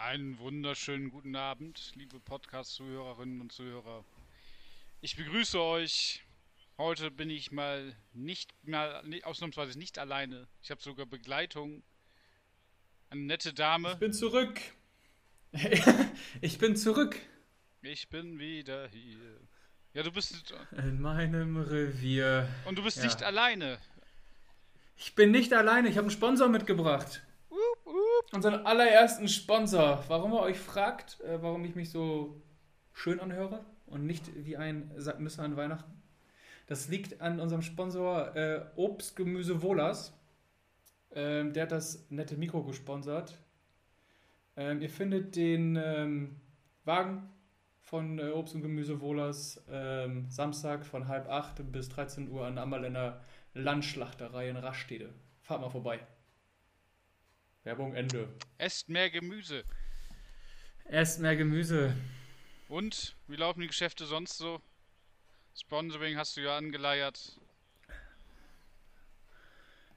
Einen wunderschönen guten Abend, liebe Podcast-Zuhörerinnen und Zuhörer. Ich begrüße euch. Heute bin ich mal nicht mal ausnahmsweise nicht alleine. Ich habe sogar Begleitung. Eine nette Dame. Ich bin zurück. ich bin zurück. Ich bin wieder hier. Ja, du bist in meinem Revier. Und du bist ja. nicht alleine. Ich bin nicht alleine. Ich habe einen Sponsor mitgebracht. Unseren allerersten Sponsor. Warum er euch fragt, äh, warum ich mich so schön anhöre und nicht wie ein Sackmesser an Weihnachten. Das liegt an unserem Sponsor äh, Obst, Gemüse, Wohlers. Ähm, der hat das nette Mikro gesponsert. Ähm, ihr findet den ähm, Wagen von äh, Obst und Gemüse Wohlers ähm, Samstag von halb acht bis 13 Uhr an der Ammerländer Landschlachterei in Rastede. Fahrt mal vorbei. Werbung Ende. Esst mehr Gemüse. Esst mehr Gemüse. Und wie laufen die Geschäfte sonst so? Sponsoring hast du ja angeleiert.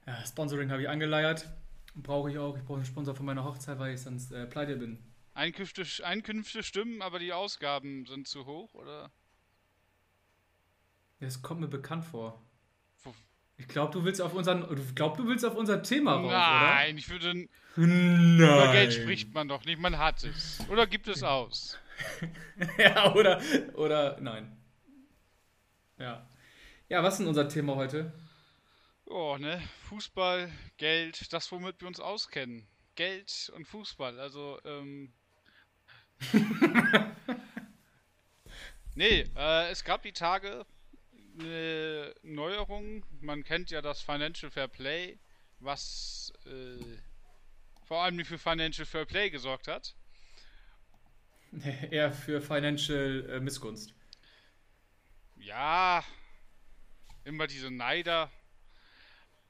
Ja, Sponsoring habe ich angeleiert. Brauche ich auch. Ich brauche einen Sponsor für meine Hochzeit, weil ich sonst äh, pleite bin. Einkünfte, Einkünfte stimmen, aber die Ausgaben sind zu hoch, oder? Das kommt mir bekannt vor. Ich glaube, du willst auf unseren, du glaub, du willst auf unser Thema raus, Nein, oder? ich würde. Nein. Über Geld spricht man doch nicht, man hat es. Oder gibt es aus? ja, oder, oder nein. Ja. Ja, was ist denn unser Thema heute? Oh, ne? Fußball, Geld, das, womit wir uns auskennen. Geld und Fußball, also, ähm. nee, äh, es gab die Tage, eine Neuerung. Man kennt ja das Financial Fair Play, was äh, vor allem für Financial Fair Play gesorgt hat. Eher für Financial äh, Missgunst. Ja, immer diese Neider.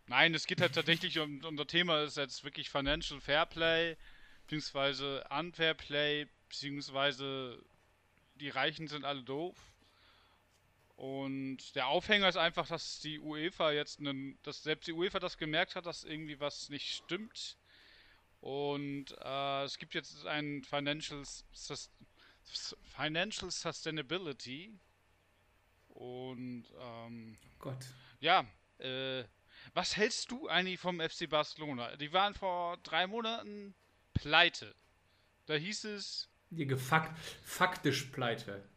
Nein, es geht halt tatsächlich um unser Thema ist jetzt wirklich Financial Fair Play, beziehungsweise Unfair Play, beziehungsweise die Reichen sind alle doof. Und der Aufhänger ist einfach, dass die UEFA jetzt, einen, dass selbst die UEFA das gemerkt hat, dass irgendwie was nicht stimmt. Und äh, es gibt jetzt ein Financial, Sus Financial Sustainability. Und ähm, oh Gott. Ja, äh, was hältst du eigentlich vom FC Barcelona? Die waren vor drei Monaten pleite. Da hieß es. Die gefakt, faktisch pleite.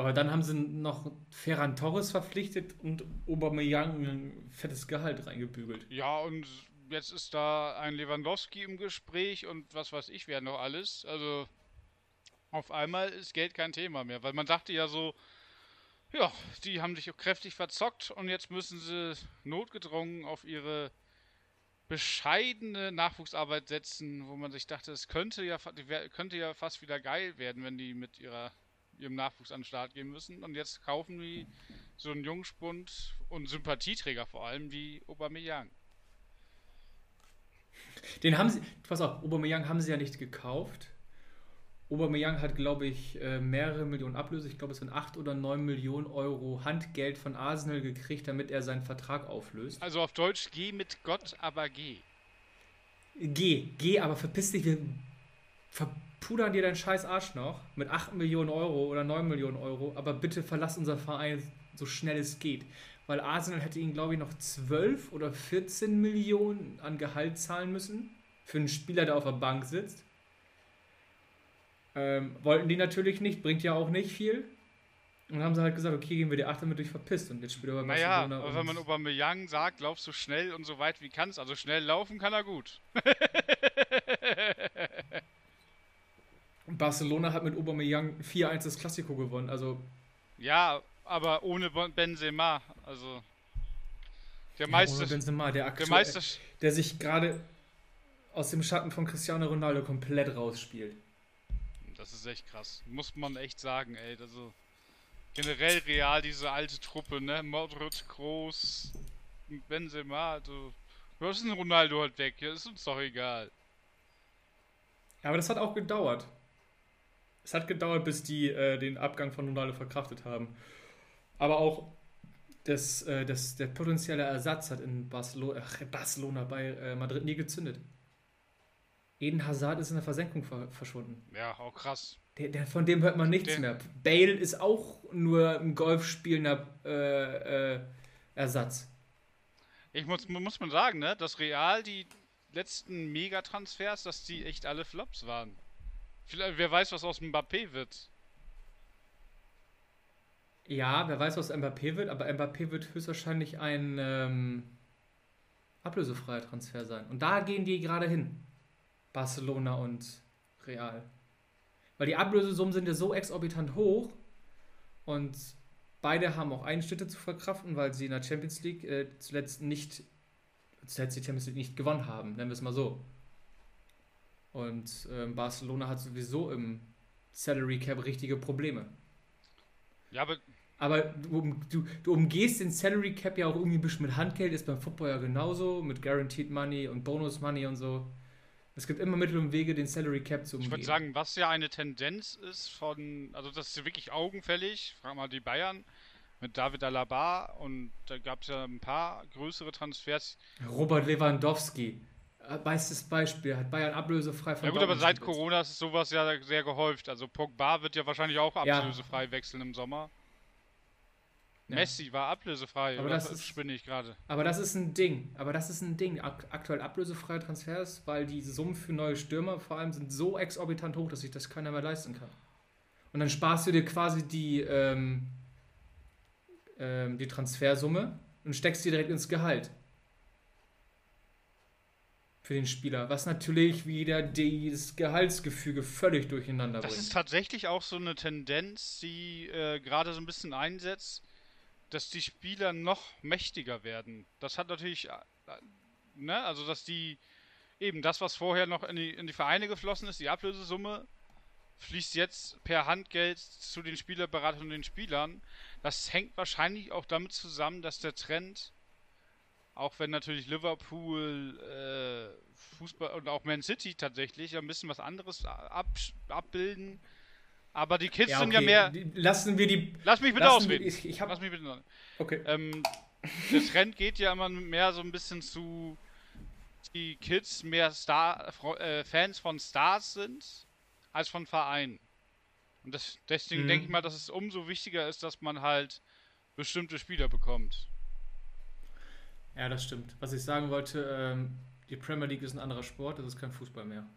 Aber dann haben sie noch Ferran Torres verpflichtet und Aubameyang ein fettes Gehalt reingebügelt. Ja, und jetzt ist da ein Lewandowski im Gespräch und was weiß ich, wer noch alles. Also auf einmal ist Geld kein Thema mehr, weil man dachte ja so, ja, die haben sich kräftig verzockt und jetzt müssen sie notgedrungen auf ihre bescheidene Nachwuchsarbeit setzen, wo man sich dachte, es könnte ja, könnte ja fast wieder geil werden, wenn die mit ihrer ihrem Nachwuchs an den Start gehen müssen. Und jetzt kaufen die so einen Jungspund und Sympathieträger vor allem wie Aubameyang. Den haben sie, pass auf, Aubameyang haben sie ja nicht gekauft. Aubameyang hat, glaube ich, äh, mehrere Millionen Ablöse. Ich glaube, es sind 8 oder 9 Millionen Euro Handgeld von Arsenal gekriegt, damit er seinen Vertrag auflöst. Also auf Deutsch, geh mit Gott, aber geh. Geh, geh, aber verpiss dich, wir pudern dir deinen scheiß Arsch noch mit 8 Millionen Euro oder 9 Millionen Euro, aber bitte verlass unser Verein so schnell es geht. Weil Arsenal hätte ihn, glaube ich, noch 12 oder 14 Millionen an Gehalt zahlen müssen für einen Spieler, der auf der Bank sitzt. Ähm, wollten die natürlich nicht, bringt ja auch nicht viel. Und dann haben sie halt gesagt, okay, gehen wir die 8 damit durch verpisst und jetzt spielt er bei Naja, aber wenn man Aubameyang sagt, lauf so schnell und so weit wie kannst, also schnell laufen kann er gut. Barcelona hat mit Aubameyang 4-1 das Klassiko gewonnen, also... Ja, aber ohne Benzema, also... Der ja, Meister... Ohne Benzema, der, aktuell, der, Meister, der sich gerade aus dem Schatten von Cristiano Ronaldo komplett rausspielt. Das ist echt krass. Muss man echt sagen, ey. Also generell real diese alte Truppe, ne? Modric, Groß, Benzema, also. Was ist denn Ronaldo halt weg? Ja, ist uns doch egal. Ja, aber das hat auch gedauert. Es hat gedauert, bis die äh, den Abgang von Ronaldo verkraftet haben. Aber auch das, äh, das, der potenzielle Ersatz hat in Barcelona, ach, Barcelona bei äh, Madrid nie gezündet. Eden Hazard ist in der Versenkung ver verschwunden. Ja, auch krass. Der, der, von dem hört man nichts Der- mehr. Bale ist auch nur ein Golf spielender äh, äh, Ersatz. Ich muss, muss man sagen, ne, dass Real die letzten Megatransfers, dass die echt alle Flops waren. Vielleicht, wer weiß, was aus Mbappé wird. Ja, wer weiß, was Mbappé wird, aber Mbappé wird höchstwahrscheinlich ein ähm, ablösefreier Transfer sein. Und da gehen die gerade hin. Barcelona und Real. Weil die Ablösesummen sind ja so exorbitant hoch und beide haben auch Einschnitte zu verkraften, weil sie in der Champions League äh, zuletzt nicht zuletzt die Champions League nicht gewonnen haben, nennen wir es mal so. Und ähm, Barcelona hat sowieso im Salary Cap richtige Probleme. Ja, aber Aber du, du, du umgehst den Salary Cap ja auch irgendwie ein bisschen mit Handgeld, ist beim Football ja genauso, mit Guaranteed Money und Bonus Money und so. Es gibt immer Mittel und Wege, den Salary Cap zu ich umgehen. würde sagen, was ja eine Tendenz ist von, also das ist ja wirklich augenfällig, frag mal die Bayern mit David Alaba und da gab es ja ein paar größere Transfers. Robert Lewandowski, äh, bestes Beispiel, hat Bayern ablösefrei von Ja gut, aber seit. Corona ist sowas ja sehr gehäuft. Also Pogba wird ja wahrscheinlich auch Ja. ablösefrei wechseln im Sommer. Ja. Messi war ablösefrei, Aber das ist- spinne ich gerade? Aber das ist ein Ding. Aber das ist ein Ding. Ak aktuell ablösefreie Transfers, weil die Summen für neue Stürmer vor allem sind so exorbitant hoch, dass sich das keiner mehr leisten kann. Und dann sparst du dir quasi die, ähm, ähm, die Transfersumme und steckst die direkt ins Gehalt. Für den Spieler. Was natürlich wieder das Gehaltsgefüge völlig durcheinander Das ist bringt. tatsächlich auch so eine Tendenz, die äh, gerade so ein bisschen einsetzt, dass die Spieler noch mächtiger werden. Das hat natürlich, äh, äh, ne, also dass die eben das, was vorher noch in die, in die Vereine geflossen ist, die Ablösesumme, fließt jetzt per Handgeld zu den Spielerberatern und den Spielern. Das hängt wahrscheinlich auch damit zusammen, dass der Trend, auch wenn natürlich Liverpool, äh, Fußball und auch Man City tatsächlich ein bisschen was anderes ab, abbilden, aber die Kids sind ja okay, mehr. die- Lassen wir die. Lass mich bitte ausreden. ich ich Lass hab, mich bitte. noch- okay. Ähm, der Trend geht ja immer mehr so ein bisschen zu die Kids mehr Star, äh, Fans von Stars sind als von Vereinen. Und das, deswegen Mhm. denke ich mal, dass es umso wichtiger ist, dass man halt bestimmte Spieler bekommt. Ja, das stimmt. Was ich sagen wollte, ähm, die Premier League ist ein anderer Sport, das ist kein Fußball mehr.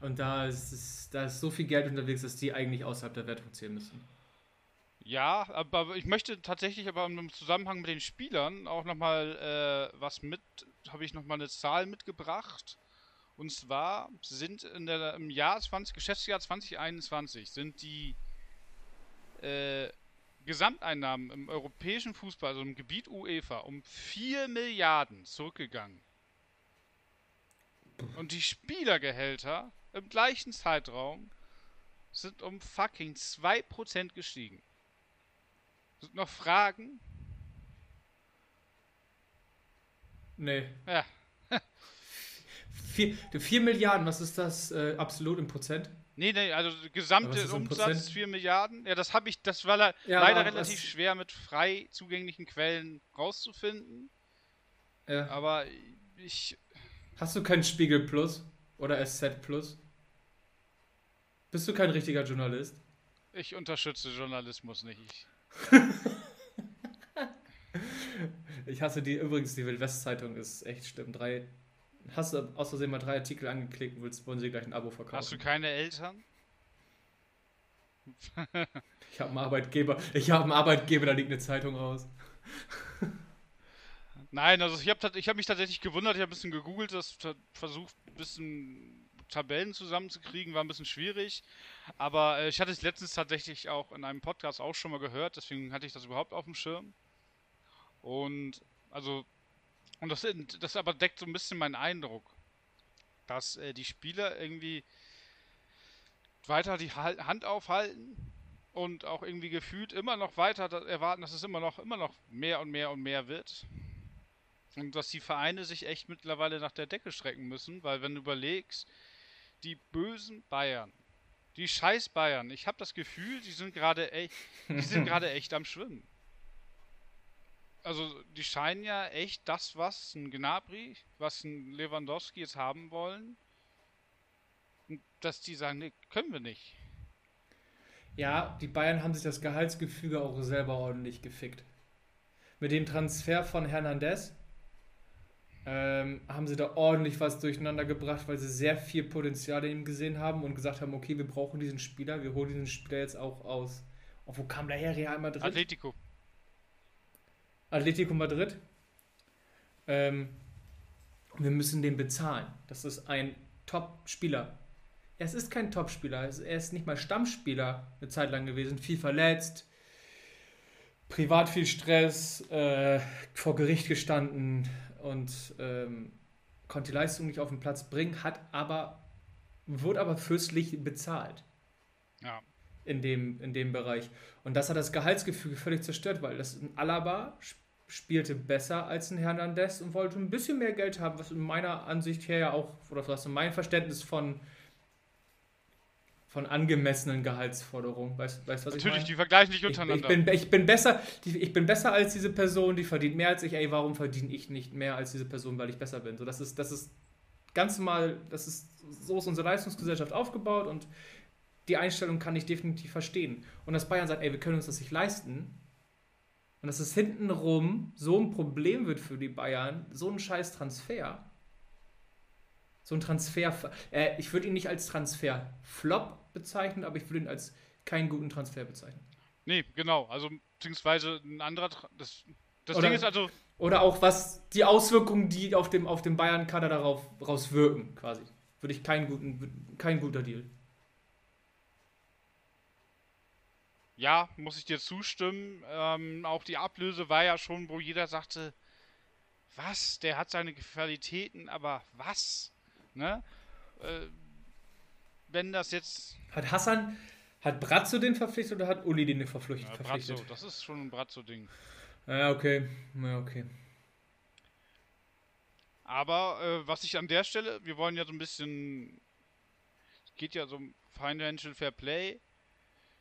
Und da ist, es, da ist so viel Geld unterwegs, dass die eigentlich außerhalb der Wertung zählen müssen. Ja, aber ich möchte tatsächlich aber im Zusammenhang mit den Spielern auch nochmal äh, was mit, habe ich nochmal eine Zahl mitgebracht. Und zwar sind in der, im Jahr 20, Geschäftsjahr 2021 sind die äh, Gesamteinnahmen im europäischen Fußball, also im Gebiet UEFA, um 4 Milliarden zurückgegangen. Und die Spielergehälter im gleichen Zeitraum sind um fucking 2% gestiegen. Sind noch Fragen? Nee. Ja. 4, 4 Milliarden, was ist das äh, absolut im Prozent? Nee, nee, also gesamte Umsatz Prozent? 4 Milliarden. Ja, das habe ich, das war le Ja, leider relativ schwer mit frei zugänglichen Quellen rauszufinden. Ja. Aber ich, Hast du keinen Spiegel Plus oder SZ Plus? Bist du kein richtiger Journalist? ich unterstütze Journalismus nicht. Ich, Ich hasse die, übrigens, die Wildwest-Zeitung ist echt schlimm. Drei, hast du aus Versehen mal drei Artikel angeklickt und willst, wollen sie gleich ein Abo verkaufen? hast du keine Eltern? Ich habe einen Arbeitgeber, ich habe einen Arbeitgeber, da liegt eine Zeitung raus. Nein, also ich habe ich hab mich tatsächlich gewundert, ich habe ein bisschen gegoogelt, das ver- versucht ein bisschen Tabellen zusammenzukriegen, war ein bisschen schwierig. Aber äh, ich hatte es letztens tatsächlich auch in einem Podcast auch schon mal gehört, deswegen hatte ich das überhaupt auf dem Schirm. Und also, und das, das aber deckt so ein bisschen meinen Eindruck, dass äh, die Spieler irgendwie weiter die Hand aufhalten und auch irgendwie gefühlt immer noch weiter erwarten, dass es immer noch, immer noch mehr und mehr und mehr wird. Und dass die Vereine sich echt mittlerweile nach der Decke strecken müssen, weil wenn du überlegst, die bösen Bayern, die scheiß Bayern, ich habe das Gefühl, die sind gerade echt, die sind gerade echt am Schwimmen. Also die scheinen ja echt das, was ein Gnabry, was ein Lewandowski jetzt haben wollen, dass die sagen, nee, können wir nicht. Ja, die Bayern haben sich das Gehaltsgefüge auch selber ordentlich gefickt. Mit dem Transfer von Hernandez ähm, haben sie da ordentlich was durcheinander gebracht, weil sie sehr viel Potenzial in ihm gesehen haben und gesagt haben, okay, wir brauchen diesen Spieler, wir holen diesen Spieler jetzt auch aus. Und wo kam der her? Real Madrid? Atletico. Atletico Madrid. Ähm, wir müssen den bezahlen. Das ist ein Top-Spieler. Es ist kein Top-Spieler. Er ist nicht mal Stammspieler eine Zeit lang gewesen. Viel verletzt, privat viel Stress, äh, vor Gericht gestanden und ähm, konnte die Leistung nicht auf den Platz bringen, hat aber, wurde aber fürstlich bezahlt. Ja. In dem, in dem Bereich. Und das hat das Gehaltsgefüge völlig zerstört, weil das ein Alaba spielte besser als ein Hernandez und wollte ein bisschen mehr Geld haben, was in meiner Ansicht her ja auch, oder was in meinem Verständnis von von angemessenen Gehaltsforderungen. Weißt du, was Natürlich, ich meine? die vergleichen nicht untereinander. Ich, ich, bin, ich, bin besser, ich bin besser als diese Person, die verdient mehr als ich. Ey, warum verdiene ich nicht mehr als diese Person, weil ich besser bin? So, das ist, das ist ganz normal, das ist, so ist unsere Leistungsgesellschaft aufgebaut und die Einstellung kann ich definitiv verstehen. Und dass Bayern sagt, ey, wir können uns das nicht leisten. Und dass es hintenrum so ein Problem wird für die Bayern, so ein scheiß Transfer so ein Transfer. Äh, ich würde ihn nicht als Transfer-Flop bezeichnen, aber ich würde ihn als keinen guten Transfer bezeichnen. Nee, genau. Also, beziehungsweise ein anderer. Das, das oder, Ding ist also. Oder auch was die Auswirkungen, die auf dem, auf dem Bayern-Kader darauf raus wirken, quasi. Würde ich keinen guten, kein guter Deal. Ja, muss ich dir zustimmen. Ähm, auch die Ablöse war ja schon, wo jeder sagte, was, der hat seine Qualitäten, aber was? Ne? Äh, wenn das jetzt. Hat Hassan, hat Brazzo den verpflichtet oder hat Uli den verpflichtet? Ja, Brazzo, das ist schon ein Brazzo-Ding. Ja, okay. Ja, okay. Aber äh, was ich an der Stelle, wir wollen ja so ein bisschen. Es geht ja so um Financial Fair Play.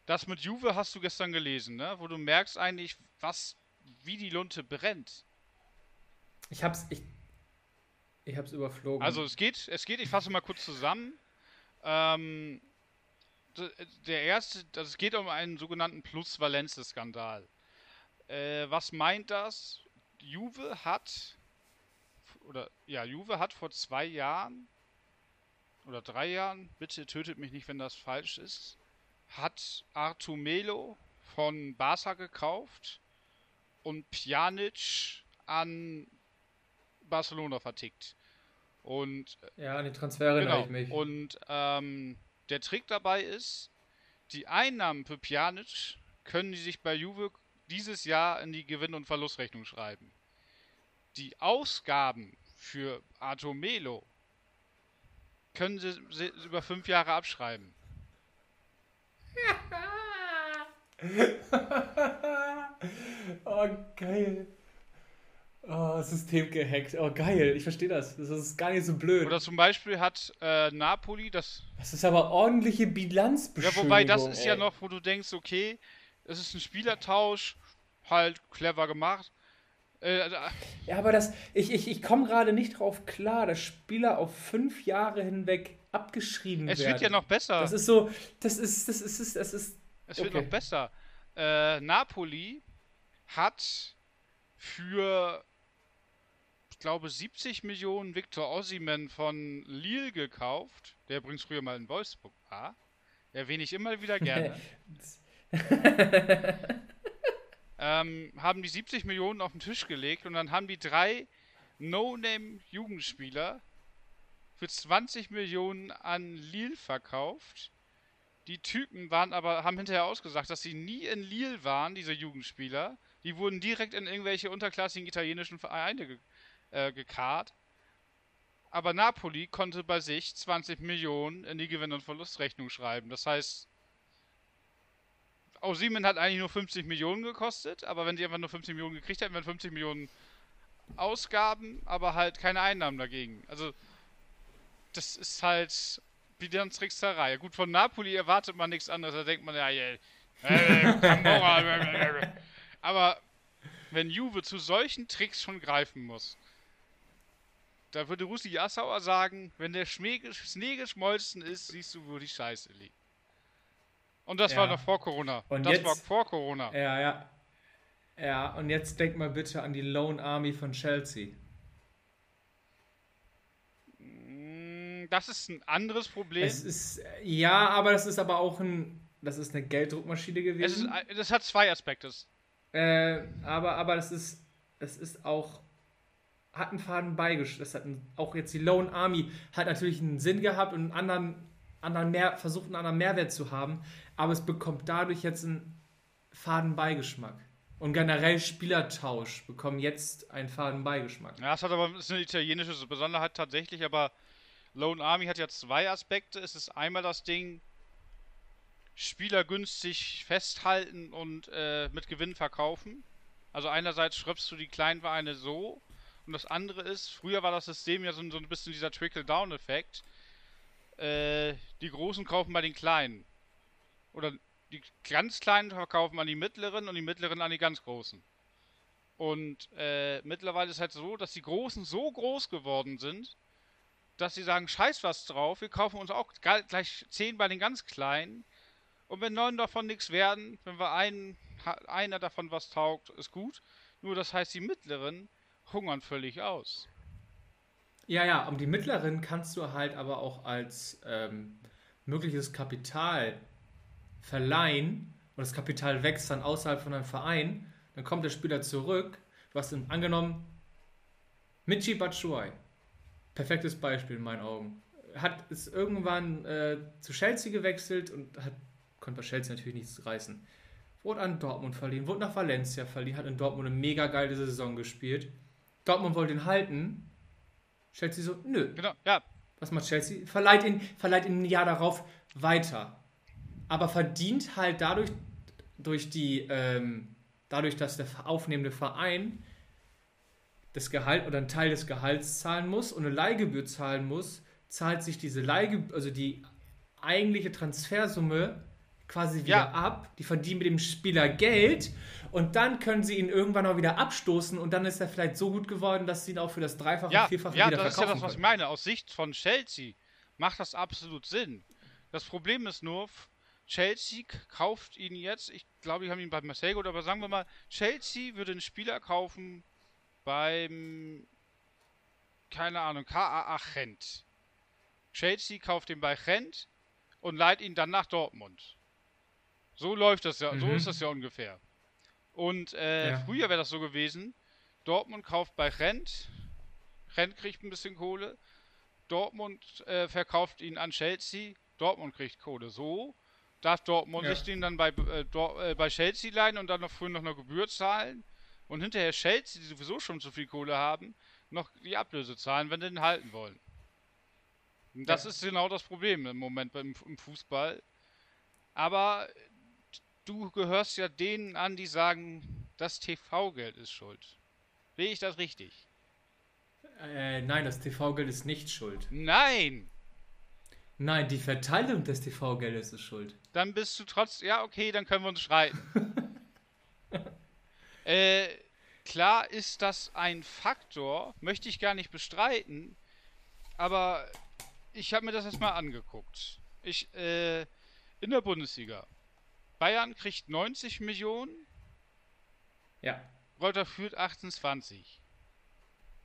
Das mit Juve hast du gestern gelesen, ne? Wo du merkst eigentlich, was, wie die Lunte brennt. Ich hab's, ich, ich habe es überflogen. Also es geht, es geht, ich fasse mal kurz zusammen. Ähm, der erste, also es geht um einen sogenannten Plus-Valence-Skandal. Äh, was meint das? Juve hat, oder ja, Juve hat vor zwei Jahren oder drei Jahren, bitte tötet mich nicht, wenn das falsch ist, hat Artur Melo von Barca gekauft und Pjanic an Barcelona vertickt. Und äh, ja, an die Transfere genau. ich mich. Und ähm, der Trick dabei ist, die Einnahmen für Pjanic können die sich bei Juve dieses Jahr in die Gewinn- und Verlustrechnung schreiben. Die Ausgaben für Arto Melo können sie, sie über fünf Jahre abschreiben. oh, geil. Oh, System gehackt. Oh, geil. Ich verstehe das. Das ist gar nicht so blöd. Oder zum Beispiel hat äh, Napoli das. Das ist aber ordentliche Bilanzbeschönigung. Ja, wobei das ist ey. ja noch, wo du denkst, okay, es ist ein Spielertausch, halt clever gemacht. Äh, also, ja, aber das, ich, ich, ich komme gerade nicht drauf klar, dass Spieler auf fünf Jahre hinweg abgeschrieben es werden. Es wird ja noch besser. Das ist so, das ist, das ist, das ist. Es okay. wird noch besser. Äh, Napoli hat für ich glaube, 70 Millionen Victor Ossiman von Lille gekauft, der übrigens früher mal in Wolfsburg war. Erwähne ich immer wieder gerne. ähm, haben die 70 Millionen auf den Tisch gelegt und dann haben die drei No-Name-Jugendspieler für 20 Millionen an Lille verkauft. Die Typen waren aber, haben hinterher ausgesagt, dass sie nie in Lille waren, diese Jugendspieler. Die wurden direkt in irgendwelche unterklassigen italienischen Vereine gekauft äh, gekarrt. Aber Napoli konnte bei sich 20 Millionen in die Gewinn- und Verlustrechnung schreiben. Das heißt, Osimen hat eigentlich nur 50 Millionen gekostet, aber wenn sie einfach nur 50 Millionen gekriegt hätten, wären 50 Millionen Ausgaben, aber halt keine Einnahmen dagegen. Also, das ist halt Bilanztrickserei. Gut, von Napoli erwartet man nichts anderes, da denkt man ja, yeah, äh, aber wenn Juve zu solchen Tricks schon greifen muss. Da würde Russi Assauer sagen, wenn der Schnee geschmolzen ist, siehst du, wo die Scheiße liegt. Und das ja. war noch vor Corona. Und das jetzt, war vor Corona. Ja, ja. Ja, und jetzt denk mal bitte an die Lone Army von Chelsea. Das ist ein anderes Problem. Es ist, ja, aber das ist aber auch ein, das ist eine Gelddruckmaschine gewesen. Es ist, das hat zwei Aspekte. Äh, aber, aber das ist, es ist auch, hat einen Faden beigeschlagen. Das hat ein, auch jetzt die Lone Army hat natürlich einen Sinn gehabt und einen anderen, anderen mehr, versucht einen anderen Mehrwert zu haben, aber es bekommt dadurch jetzt einen faden Beigeschmack. Und generell Spielertausch bekommen jetzt einen faden Beigeschmack. Ja, es hat aber ist eine italienische Besonderheit tatsächlich, aber Lone Army hat ja zwei Aspekte. Es ist einmal das Ding, Spieler günstig festhalten und äh, mit Gewinn verkaufen. Also einerseits schreibst du die kleinen Vereine so und das andere ist, früher war das System ja so, so ein bisschen dieser Trickle-Down-Effekt. Äh, die Großen kaufen bei den Kleinen. Oder die ganz Kleinen verkaufen an die Mittleren und die Mittleren an die ganz Großen. Und äh, mittlerweile ist halt so, dass die Großen so groß geworden sind, dass sie sagen, scheiß was drauf, wir kaufen uns auch gleich 10 bei den ganz Kleinen. Und wenn neun davon nichts werden, wenn wir einen, einer davon was taugt, ist gut. Nur das heißt, die Mittleren hungern völlig aus. Ja, ja, um die Mittleren kannst du halt aber auch als ähm, mögliches Kapital verleihen und das Kapital wächst dann außerhalb von einem Verein, dann kommt der Spieler zurück. Du hast ihn angenommen, Michi Batshuayi. Perfektes Beispiel in meinen Augen. Hat es irgendwann äh, zu Chelsea gewechselt und hat, konnte bei Chelsea natürlich nichts reißen. Wurde an Dortmund verliehen, wurde nach Valencia verliehen, hat in Dortmund eine mega geile Saison gespielt. Dortmund wollte ihn halten. Chelsea so, nö. Genau, ja. Was macht Chelsea? Verleiht ihn, verleiht ihn ein Jahr darauf weiter aber verdient halt dadurch, durch die, ähm, dadurch, dass der aufnehmende Verein das Gehalt oder einen Teil des Gehalts zahlen muss und eine Leihgebühr zahlen muss, zahlt sich diese Leihgebühr, also die eigentliche Transfersumme quasi wieder ja. ab. Die verdienen mit dem Spieler Geld und dann können sie ihn irgendwann auch wieder abstoßen und dann ist er vielleicht so gut geworden, dass sie ihn auch für das Dreifache, ja, Vierfache ja, wieder verkaufen Ja, das ist ja das, was ich meine. Aus Sicht von Chelsea macht das absolut Sinn. Das Problem ist nur, Chelsea kauft ihn jetzt, ich glaube, die haben ihn bei Marseille oder aber sagen wir mal, Chelsea würde einen Spieler kaufen beim, keine Ahnung, KAA Gent. Chelsea kauft ihn bei Gent und leiht ihn dann nach Dortmund. So läuft das ja, mhm. so ist das ja ungefähr. Und äh, ja. früher wäre das so gewesen, Dortmund kauft bei Gent, Gent kriegt ein bisschen Kohle, Dortmund äh, verkauft ihn an Chelsea, Dortmund kriegt Kohle. So darf Dortmund ja. sich den dann bei, äh, äh, bei Chelsea leihen und dann noch früher noch eine Gebühr zahlen und hinterher Chelsea, die sowieso schon zu viel Kohle haben, noch die Ablöse zahlen, wenn sie den halten wollen. Und das ja. ist genau das Problem im Moment beim, im Fußball. Aber du gehörst ja denen an, die sagen, das TV-Geld ist schuld. Sehe ich das richtig? Äh, nein, das TV-Geld ist nicht schuld. Nein! Nein, die Verteilung des TV-Geldes ist schuld. Dann bist du trotz. Ja, okay, dann können wir uns streiten. äh, klar ist das ein Faktor, möchte ich gar nicht bestreiten, aber ich habe mir das erstmal angeguckt. Ich, äh, in der Bundesliga. Bayern kriegt 90 Millionen. Ja. Reuter führt 28.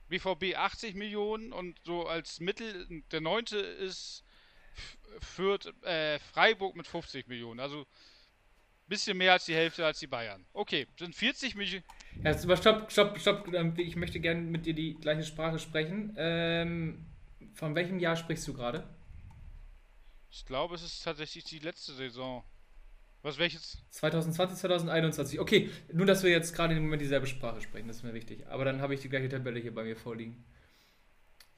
BVB 80 Millionen und so als Mittel, der neunte ist Fürth, äh, Freiburg mit 50 Millionen. Also bisschen mehr als die Hälfte als die Bayern. Okay, sind 40 Millionen. Ja, aber stopp, stopp, stopp. Ähm, ich möchte gerne mit dir die gleiche Sprache sprechen. Ähm, von welchem Jahr sprichst du gerade? Ich glaube, es ist tatsächlich die letzte Saison. Was welches? 2020, 2021. Okay, nur dass wir jetzt gerade im Moment dieselbe Sprache sprechen, das ist mir wichtig. Aber dann habe ich die gleiche Tabelle hier bei mir vorliegen.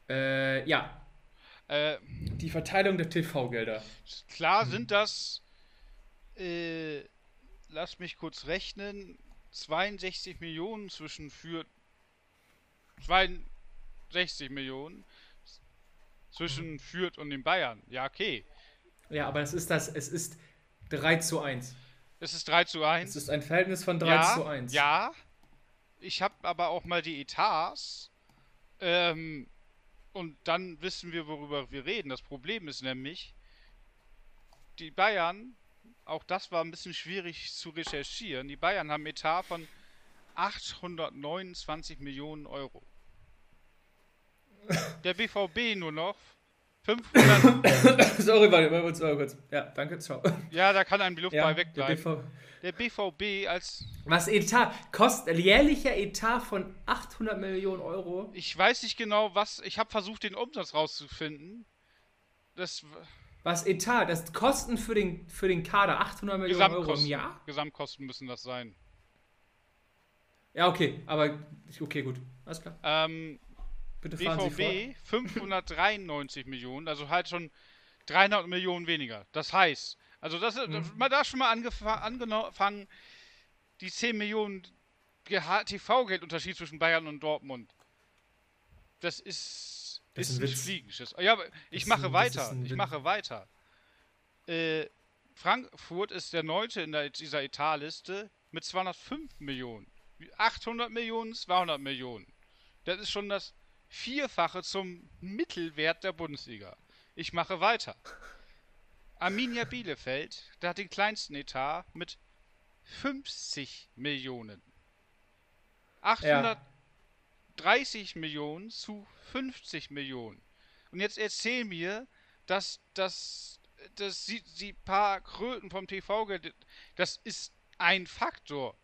Äh, ja, äh, die Verteilung der TV-Gelder. Klar sind das, äh, lass mich kurz rechnen, 62 Millionen zwischen für 62 Millionen zwischen mhm. Fürth und den Bayern. Ja, okay. Ja, aber es ist das, es ist 3 zu 1. Es ist 3 zu 1. Es ist ein Verhältnis von 3 ja, zu 1. Ja. ich habe aber auch mal die Etats. Ähm, und dann wissen wir, worüber wir reden. Das Problem ist nämlich, die Bayern, auch das war ein bisschen schwierig zu recherchieren, die Bayern haben Etat von 829 Millionen Euro. Der BVB nur noch 500. Sorry, warte, warte, warte kurz. Ja, danke, ciao. Ja, da kann ein Luftball ja, wegbleiben. Der, BV der, BVB als. Was Etat? Kostet jährlicher Etat von 800 Millionen Euro? Ich weiß nicht genau, was. Ich habe versucht, den Umsatz rauszufinden. Das. Was Etat? Das Kosten für den, für den Kader 800 Millionen Euro im Jahr? Gesamtkosten müssen das sein. Ja, okay, aber okay, gut. Alles klar. Ähm, Bitte BVB 593 Millionen, also halt schon 300 Millionen weniger. Das heißt, also das, mhm. man da schon mal angefangen, die 10 Millionen TV-Geldunterschied zwischen Bayern und Dortmund. Das ist, das ist ein, ein Fliegenschiss. Ja, aber ich mache ein, weiter. Ich mache weiter. Äh, Frankfurt ist der neunte in der, dieser Etatliste mit 205 Millionen. 800 Millionen, 200 Millionen. Das ist schon das Vierfache zum Mittelwert der Bundesliga. Ich mache weiter. Arminia Bielefeld, der hat den kleinsten Etat mit 50 Millionen. 830 ja. Millionen zu 50 Millionen. Und jetzt erzähl mir, dass, dass, dass die, die paar Kröten vom TV, das ist ein Faktor.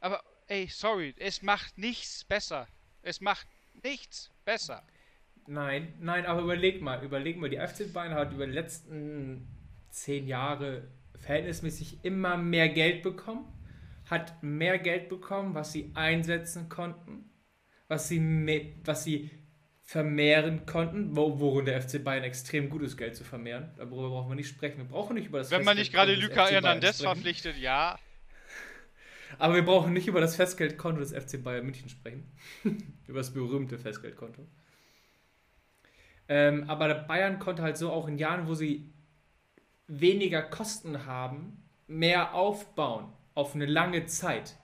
Aber ey, sorry, es macht nichts besser. Es macht nichts besser. Nein, nein, aber überleg mal, überleg mal, die FC Bayern hat über die letzten zehn Jahre verhältnismäßig immer mehr Geld bekommen, hat mehr Geld bekommen, was sie einsetzen konnten, was sie, was sie vermehren konnten, worin der FC Bayern extrem gutes Geld zu vermehren. Darüber brauchen wir nicht sprechen. Wir brauchen nicht über das Wenn man nicht gerade Luca Hernandez verpflichtet, ja. Aber wir brauchen nicht über das Festgeldkonto des FC Bayern München sprechen. über das berühmte Festgeldkonto. Ähm, aber Bayern konnte halt so auch in Jahren, wo sie weniger Kosten haben, mehr aufbauen auf eine lange Zeit.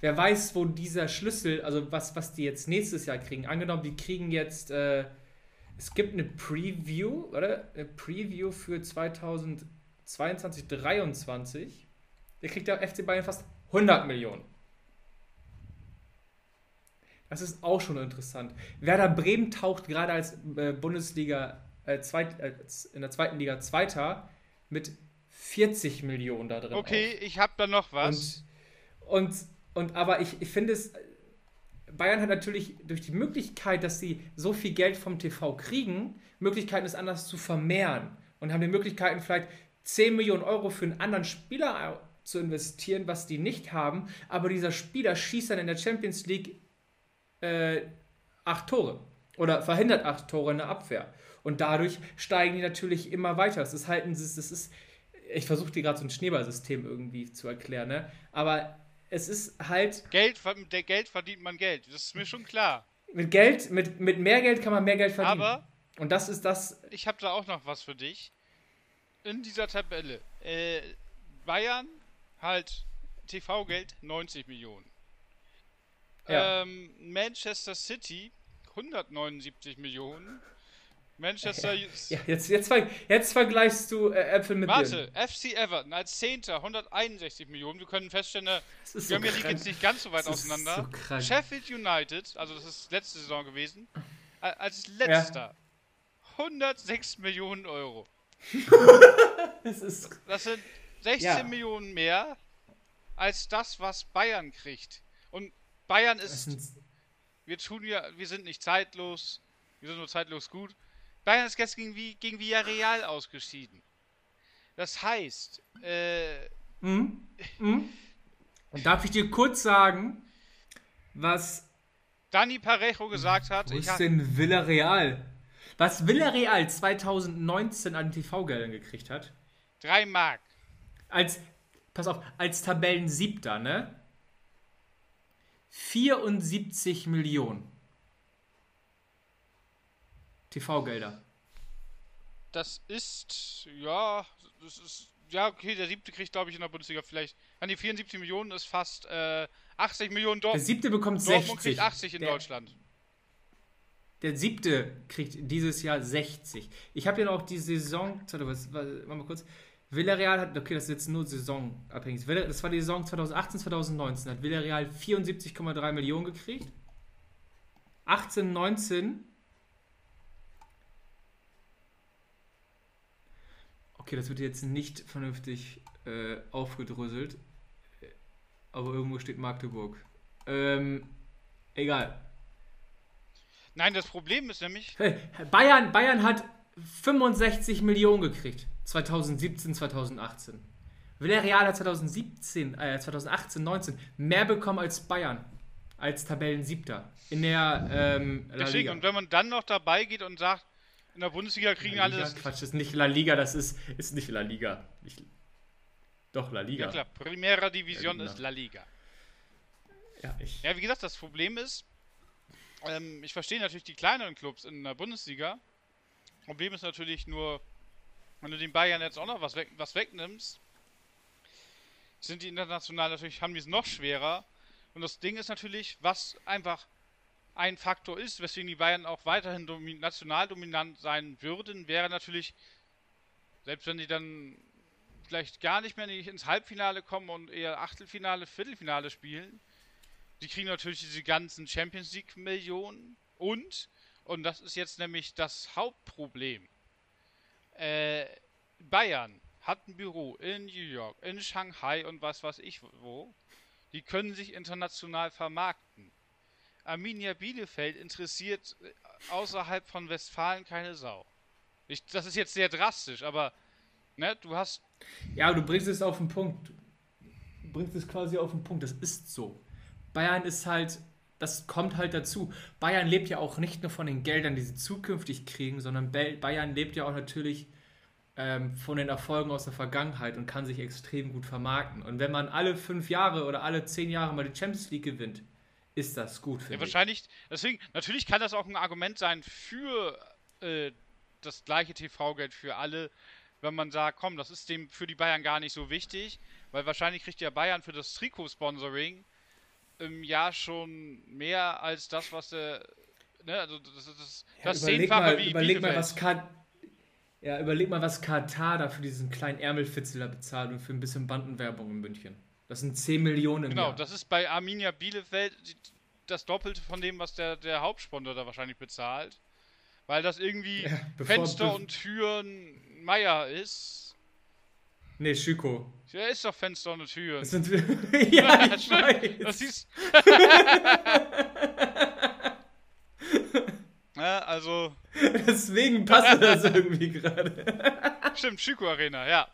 Wer weiß, wo dieser Schlüssel, also was, was die jetzt nächstes Jahr kriegen. Angenommen, die kriegen jetzt, äh, es gibt eine Preview, oder? Eine Preview für 2022, 2023. Da kriegt der FC Bayern fast 100 Millionen. Das ist auch schon interessant. Werder Bremen taucht gerade als äh, Bundesliga äh, zweit, äh, in der zweiten Liga Zweiter mit 40 Millionen da drin. Okay, auf. ich habe da noch was. Und, und, und aber ich, ich finde es, Bayern hat natürlich durch die Möglichkeit, dass sie so viel Geld vom TV kriegen, Möglichkeiten, es anders zu vermehren. Und haben die Möglichkeiten, vielleicht 10 Millionen Euro für einen anderen Spieler zu investieren, was die nicht haben. Aber dieser Spieler schießt dann in der Champions League äh, acht Tore oder verhindert acht Tore in der Abwehr. Und dadurch steigen die natürlich immer weiter. Das ist halt ein, das ist, ich versuche dir gerade so ein Schneeballsystem irgendwie zu erklären, ne? aber es ist halt. Geld, der Geld verdient man Geld, das ist mir schon klar. Mit Geld, mit, mit mehr Geld kann man mehr Geld verdienen. Aber. Und das ist das. Ich habe da auch noch was für dich. In dieser Tabelle. Äh, Bayern halt TV-Geld 90 Millionen. Ja. Ähm, Manchester City 179 Millionen. Manchester. Ja, jetzt, jetzt, jetzt vergleichst du äh, Äpfel mit Warte, Birnen. FC Everton als Zehnter 161 Millionen. Wir können feststellen, wir so ja die jetzt nicht ganz so weit das auseinander. So Sheffield United, also das ist letzte Saison gewesen, als letzter ja. 106 Millionen Euro. das, ist, das sind 16 ja. Millionen mehr als das, was Bayern kriegt. Und Bayern ist. Wir tun ja, wir sind nicht zeitlos, wir sind nur zeitlos gut. Bayern ist jetzt gegen, gegen Villarreal ausgeschieden. Das heißt, äh. Mhm. Mhm. Darf ich dir kurz sagen, was Dani Parejo gesagt hat? Wo ist denn Villarreal? Was Villarreal 2019 an TV-Geldern gekriegt hat? Drei Mark. Als, pass auf, als Tabellensiebter, ne? 74 Millionen. TV-Gelder. Das ist, ja, das ist ja, okay, der siebte kriegt, glaube ich, in der Bundesliga vielleicht. An die 74 Millionen ist fast äh, 80 Millionen Dortmund. Der siebte bekommt Dortmund 60. kriegt 80 in der, Deutschland. Der siebte kriegt dieses Jahr 60. Ich habe ja noch die Saison. Warte, was, warte, mal kurz. Villarreal hat, okay, das ist jetzt nur saisonabhängig. Das war die Saison 2018, 2019. Hat Villarreal 74,3 Millionen gekriegt. 18, 19. Okay, das wird jetzt nicht vernünftig äh, aufgedröselt. Aber irgendwo steht Magdeburg. Ähm, egal. Nein, das Problem ist nämlich. Bayern, Bayern hat 65 Millionen gekriegt. 2017, 2018. Villarreal hat 2017, äh, 2018, 19 mehr bekommen als Bayern. Als Tabellensiebter. In der ähm, Deswegen, und wenn man dann noch dabei geht und sagt, in der Bundesliga kriegen La alle das. Quatsch, das ist nicht La Liga, das ist, ist nicht La Liga. Ich, doch, La Liga. Ja klar, Primera Division ist La Liga. Ja, ich. Ja, wie gesagt, das Problem ist, ähm, ich verstehe natürlich die kleineren Clubs in der Bundesliga. Problem ist natürlich nur, wenn du den Bayern jetzt auch noch was, weg, was wegnimmst, sind die international natürlich, haben die es noch schwerer. Und das Ding ist natürlich, was einfach ein Faktor ist, weswegen die Bayern auch weiterhin domin national dominant sein würden, wäre natürlich, selbst wenn die dann vielleicht gar nicht mehr ins Halbfinale kommen und eher Achtelfinale, Viertelfinale spielen, die kriegen natürlich diese ganzen Champions League Millionen und, und das ist jetzt nämlich das Hauptproblem, äh, Bayern hat ein Büro in New York, in Shanghai und was weiß ich wo. Die können sich international vermarkten. Arminia Bielefeld interessiert äh, außerhalb von Westfalen keine Sau. Ich, das ist jetzt sehr drastisch, aber ne, du hast. Ja, du bringst es auf den Punkt. Du bringst es quasi auf den Punkt. Das ist so. Bayern ist halt, das kommt halt dazu. Bayern lebt ja auch nicht nur von den Geldern, die sie zukünftig kriegen, sondern Bayern lebt ja auch natürlich ähm, von den Erfolgen aus der Vergangenheit und kann sich extrem gut vermarkten. Und wenn man alle fünf Jahre oder alle zehn Jahre mal die Champions League gewinnt, ist das gut für Ja, wahrscheinlich, deswegen, natürlich kann das auch ein Argument sein für äh, das gleiche TV-Geld für alle, wenn man sagt, komm, das ist dem für die Bayern gar nicht so wichtig, weil wahrscheinlich kriegt ja Bayern für das Trikot-Sponsoring im Jahr schon mehr als das, was der, ne, also das, das, ja, das zehnfache mal, wie überleg mal, was Kat ja, überleg mal, was Katar da für diesen kleinen Ärmelfitzel bezahlt und für ein bisschen Bandenwerbung in München. Das sind 10 Millionen Genau, das ist bei Arminia Bielefeld das Doppelte von dem, was der, der Hauptsponsor da wahrscheinlich bezahlt. Weil das irgendwie ja, Fenster und Türen Meier ist. Nee, Schüko. Ja, ist doch Fenster und Türen. Das sind ja, ich weiß. Das ist. ja, also. Deswegen passt das irgendwie gerade. Stimmt, Schüko Arena, ja.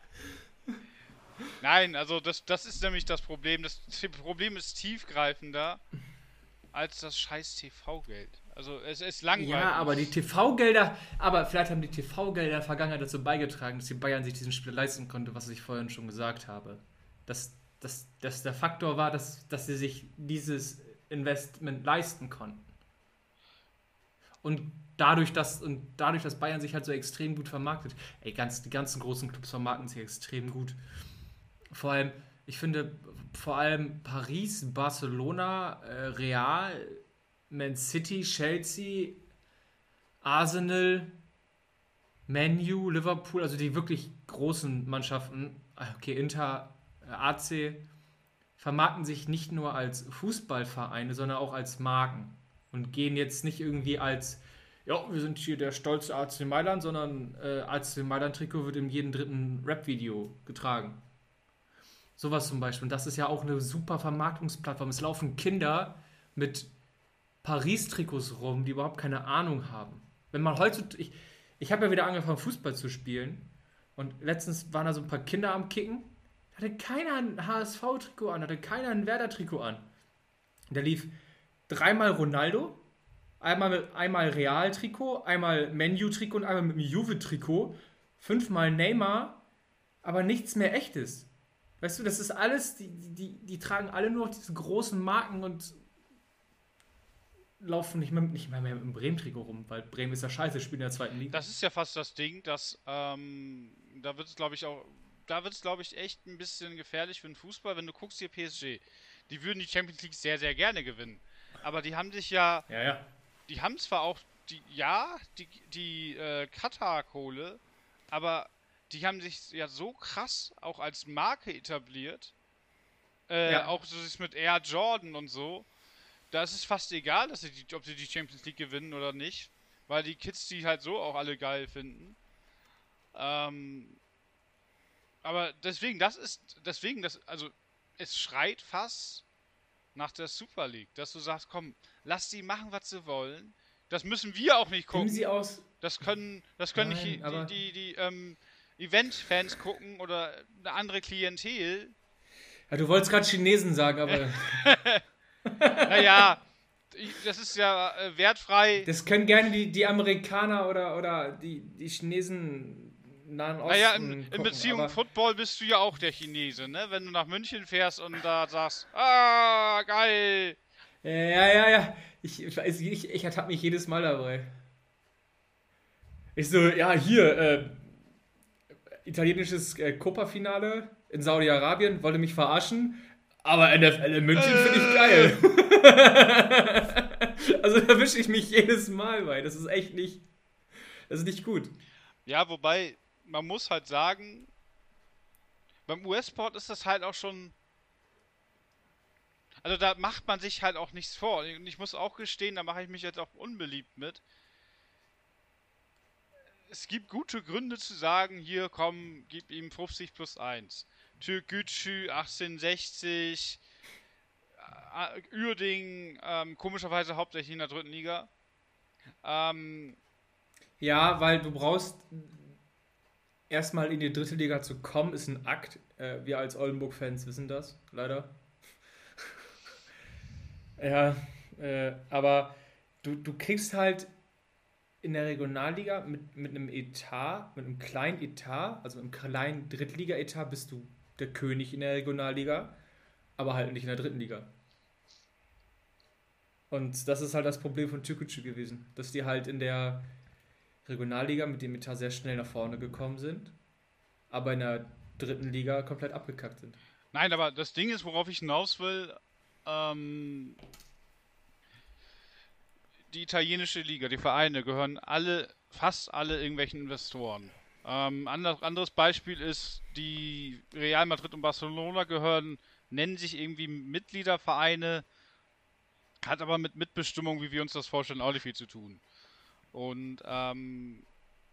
Nein, also das, das ist nämlich das Problem. Das Problem ist tiefgreifender als das scheiß TV-Geld. Also es ist langweilig. Ja, aber die TV-Gelder, aber vielleicht haben die TV-Gelder der Vergangenheit dazu beigetragen, dass die Bayern sich diesen Spiel leisten konnte, was ich vorhin schon gesagt habe. Dass, dass, dass der Faktor war, dass, dass sie sich dieses Investment leisten konnten. Und dadurch, dass, und dadurch, dass Bayern sich halt so extrem gut vermarktet, ey, ganz, die ganzen großen Clubs vermarkten sich extrem gut. Vor allem, ich finde, vor allem Paris, Barcelona, äh, Real, Man City, Chelsea, Arsenal, Manu, Liverpool, also die wirklich großen Mannschaften, ah, okay, Inter, äh, AC, vermarkten sich nicht nur als Fußballvereine, sondern auch als Marken und gehen jetzt nicht irgendwie als ja, wir sind hier der stolze AC Mailand, sondern äh, AC Mailand Trikot wird in jedem dritten Rap-Video getragen. Sowas zum Beispiel. Und das ist ja auch eine super Vermarktungsplattform. Es laufen Kinder mit Paris-Trikots rum, die überhaupt keine Ahnung haben. Wenn man heutzutage. Ich, ich habe ja wieder angefangen, Fußball zu spielen. Und letztens waren da so ein paar Kinder am Kicken. Hatte keiner ein HSV-Trikot an, hatte keiner ein Werder-Trikot an. Da lief dreimal Ronaldo, einmal, einmal Real-Trikot, einmal Menu-Trikot und einmal mit dem Juve-Trikot, fünfmal Neymar, aber nichts mehr echtes. Weißt du, das ist alles, die, die, die tragen alle nur noch diese großen Marken und laufen nicht mehr, nicht mehr, mehr im Bremen-Trikot rum, weil Bremen ist ja scheiße, spielt in der zweiten Liga. Das ist ja fast das Ding, dass ähm, da wird es, glaube ich, auch da wird es, glaube ich, echt ein bisschen gefährlich für den Fußball, wenn du guckst hier PSG. Die würden die Champions League sehr, sehr gerne gewinnen. Aber die haben sich ja. Ja, ja. Die haben zwar auch die, ja, die, die äh, Katar-Kohle, aber die haben sich ja so krass auch als Marke etabliert. Äh, ja. Auch so ist mit Air Jordan und so. Da ist es fast egal, dass sie die, ob sie die Champions League gewinnen oder nicht. Weil die Kids die halt so auch alle geil finden. Ähm, aber deswegen, das ist, deswegen, das, also, es schreit fast nach der Super League, dass du sagst, komm, lass die machen, was sie wollen. Das müssen wir auch nicht gucken. sie aus. Das können, das können Nein, nicht die, die, die, die ähm, Event-Fans gucken oder eine andere Klientel. Ja, du wolltest gerade Chinesen sagen, aber. naja, das ist ja äh, wertfrei. Das können gerne die, die Amerikaner oder, oder die, die Chinesen Nahen Osten. Naja, in, in Beziehung Football bist du ja auch der Chinese, ne? Wenn du nach München fährst und da sagst, ah, geil. Ja, ja, ja. Ich, ich, ich, ich ertappe mich jedes Mal dabei. Ich so, ja, hier, äh, italienisches äh, Copa-Finale in Saudi-Arabien, wollte mich verarschen, aber NFL in München finde ich geil. also da wische ich mich jedes Mal bei. Das ist echt nicht, das ist nicht gut. Ja, wobei, man muss halt sagen, beim US-Sport ist das halt auch schon also da macht man sich halt auch nichts vor. Und ich muss auch gestehen, da mache ich mich jetzt auch unbeliebt mit. Es gibt gute Gründe zu sagen, hier komm, gib ihm 50 plus 1. Türkgücü 1860, äh, Uerding, ähm, komischerweise hauptsächlich in der dritten Liga. Ähm, ja, weil du brauchst erstmal in die dritte Liga zu kommen, ist ein Akt. Äh, wir als Oldenburg-Fans wissen das, leider. Ja, äh, aber du, du kriegst halt in der Regionalliga mit, mit einem Etat, mit einem kleinen Etat, also einem kleinen Drittliga-Etat, bist du der König in der Regionalliga, aber halt nicht in der dritten Liga. Und das ist halt das Problem von Türkgücü gewesen, dass die halt in der Regionalliga mit dem Etat sehr schnell nach vorne gekommen sind, aber in der dritten Liga komplett abgekackt sind. Nein, aber das Ding ist, worauf ich hinaus will, ähm, die italienische Liga, die Vereine gehören alle, fast alle irgendwelchen Investoren. Ähm, anderes Beispiel ist, die Real Madrid und Barcelona gehören, nennen sich irgendwie Mitgliedervereine, hat aber mit Mitbestimmung, wie wir uns das vorstellen, auch nicht viel zu tun. Und ähm,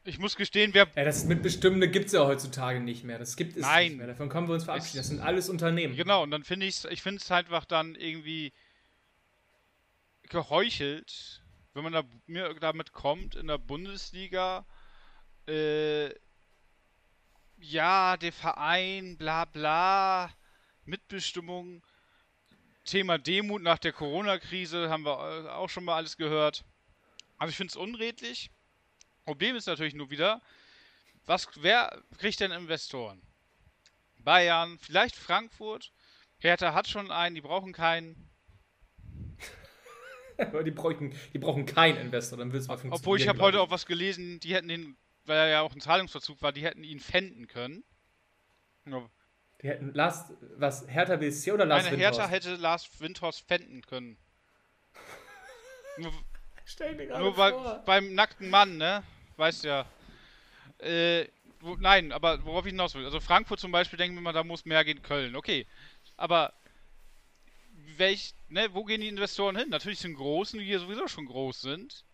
ich muss gestehen, wer. Ja, das Mitbestimmende gibt es ja heutzutage nicht mehr. Das gibt es Nein. nicht mehr. Davon können wir uns verabschieden. Das sind alles Unternehmen. Genau, und dann finde ich es, ich finde es halt einfach dann irgendwie geheuchelt, wenn man da mir damit kommt in der Bundesliga, äh, ja, der Verein, bla bla, Mitbestimmung, Thema Demut nach der Corona-Krise, haben wir auch schon mal alles gehört. Also ich finde es unredlich. Problem ist natürlich nur wieder, was, wer kriegt denn Investoren? Bayern, vielleicht Frankfurt. Hertha hat schon einen, die brauchen keinen. die, brauchen, die brauchen keinen Investor, dann wird es mal funktionieren. Obwohl ich habe heute auch was gelesen, die hätten den, weil er ja auch ein Zahlungsverzug war, die hätten ihn fänden können. Die hätten Lars, was, Hertha BSC oder Lars Meine Windhorst? Hertha hätte Lars Windhorst fänden können. nur, Stell mir Nur bei, beim nackten Mann, ne? Weißt ja. Äh, wo, nein, aber worauf ich hinaus will. Also Frankfurt zum Beispiel, denken wir mal, da muss mehr gehen, Köln. Okay. Aber welch, ne, wo gehen die Investoren hin? Natürlich sind großen, die hier sowieso schon groß sind.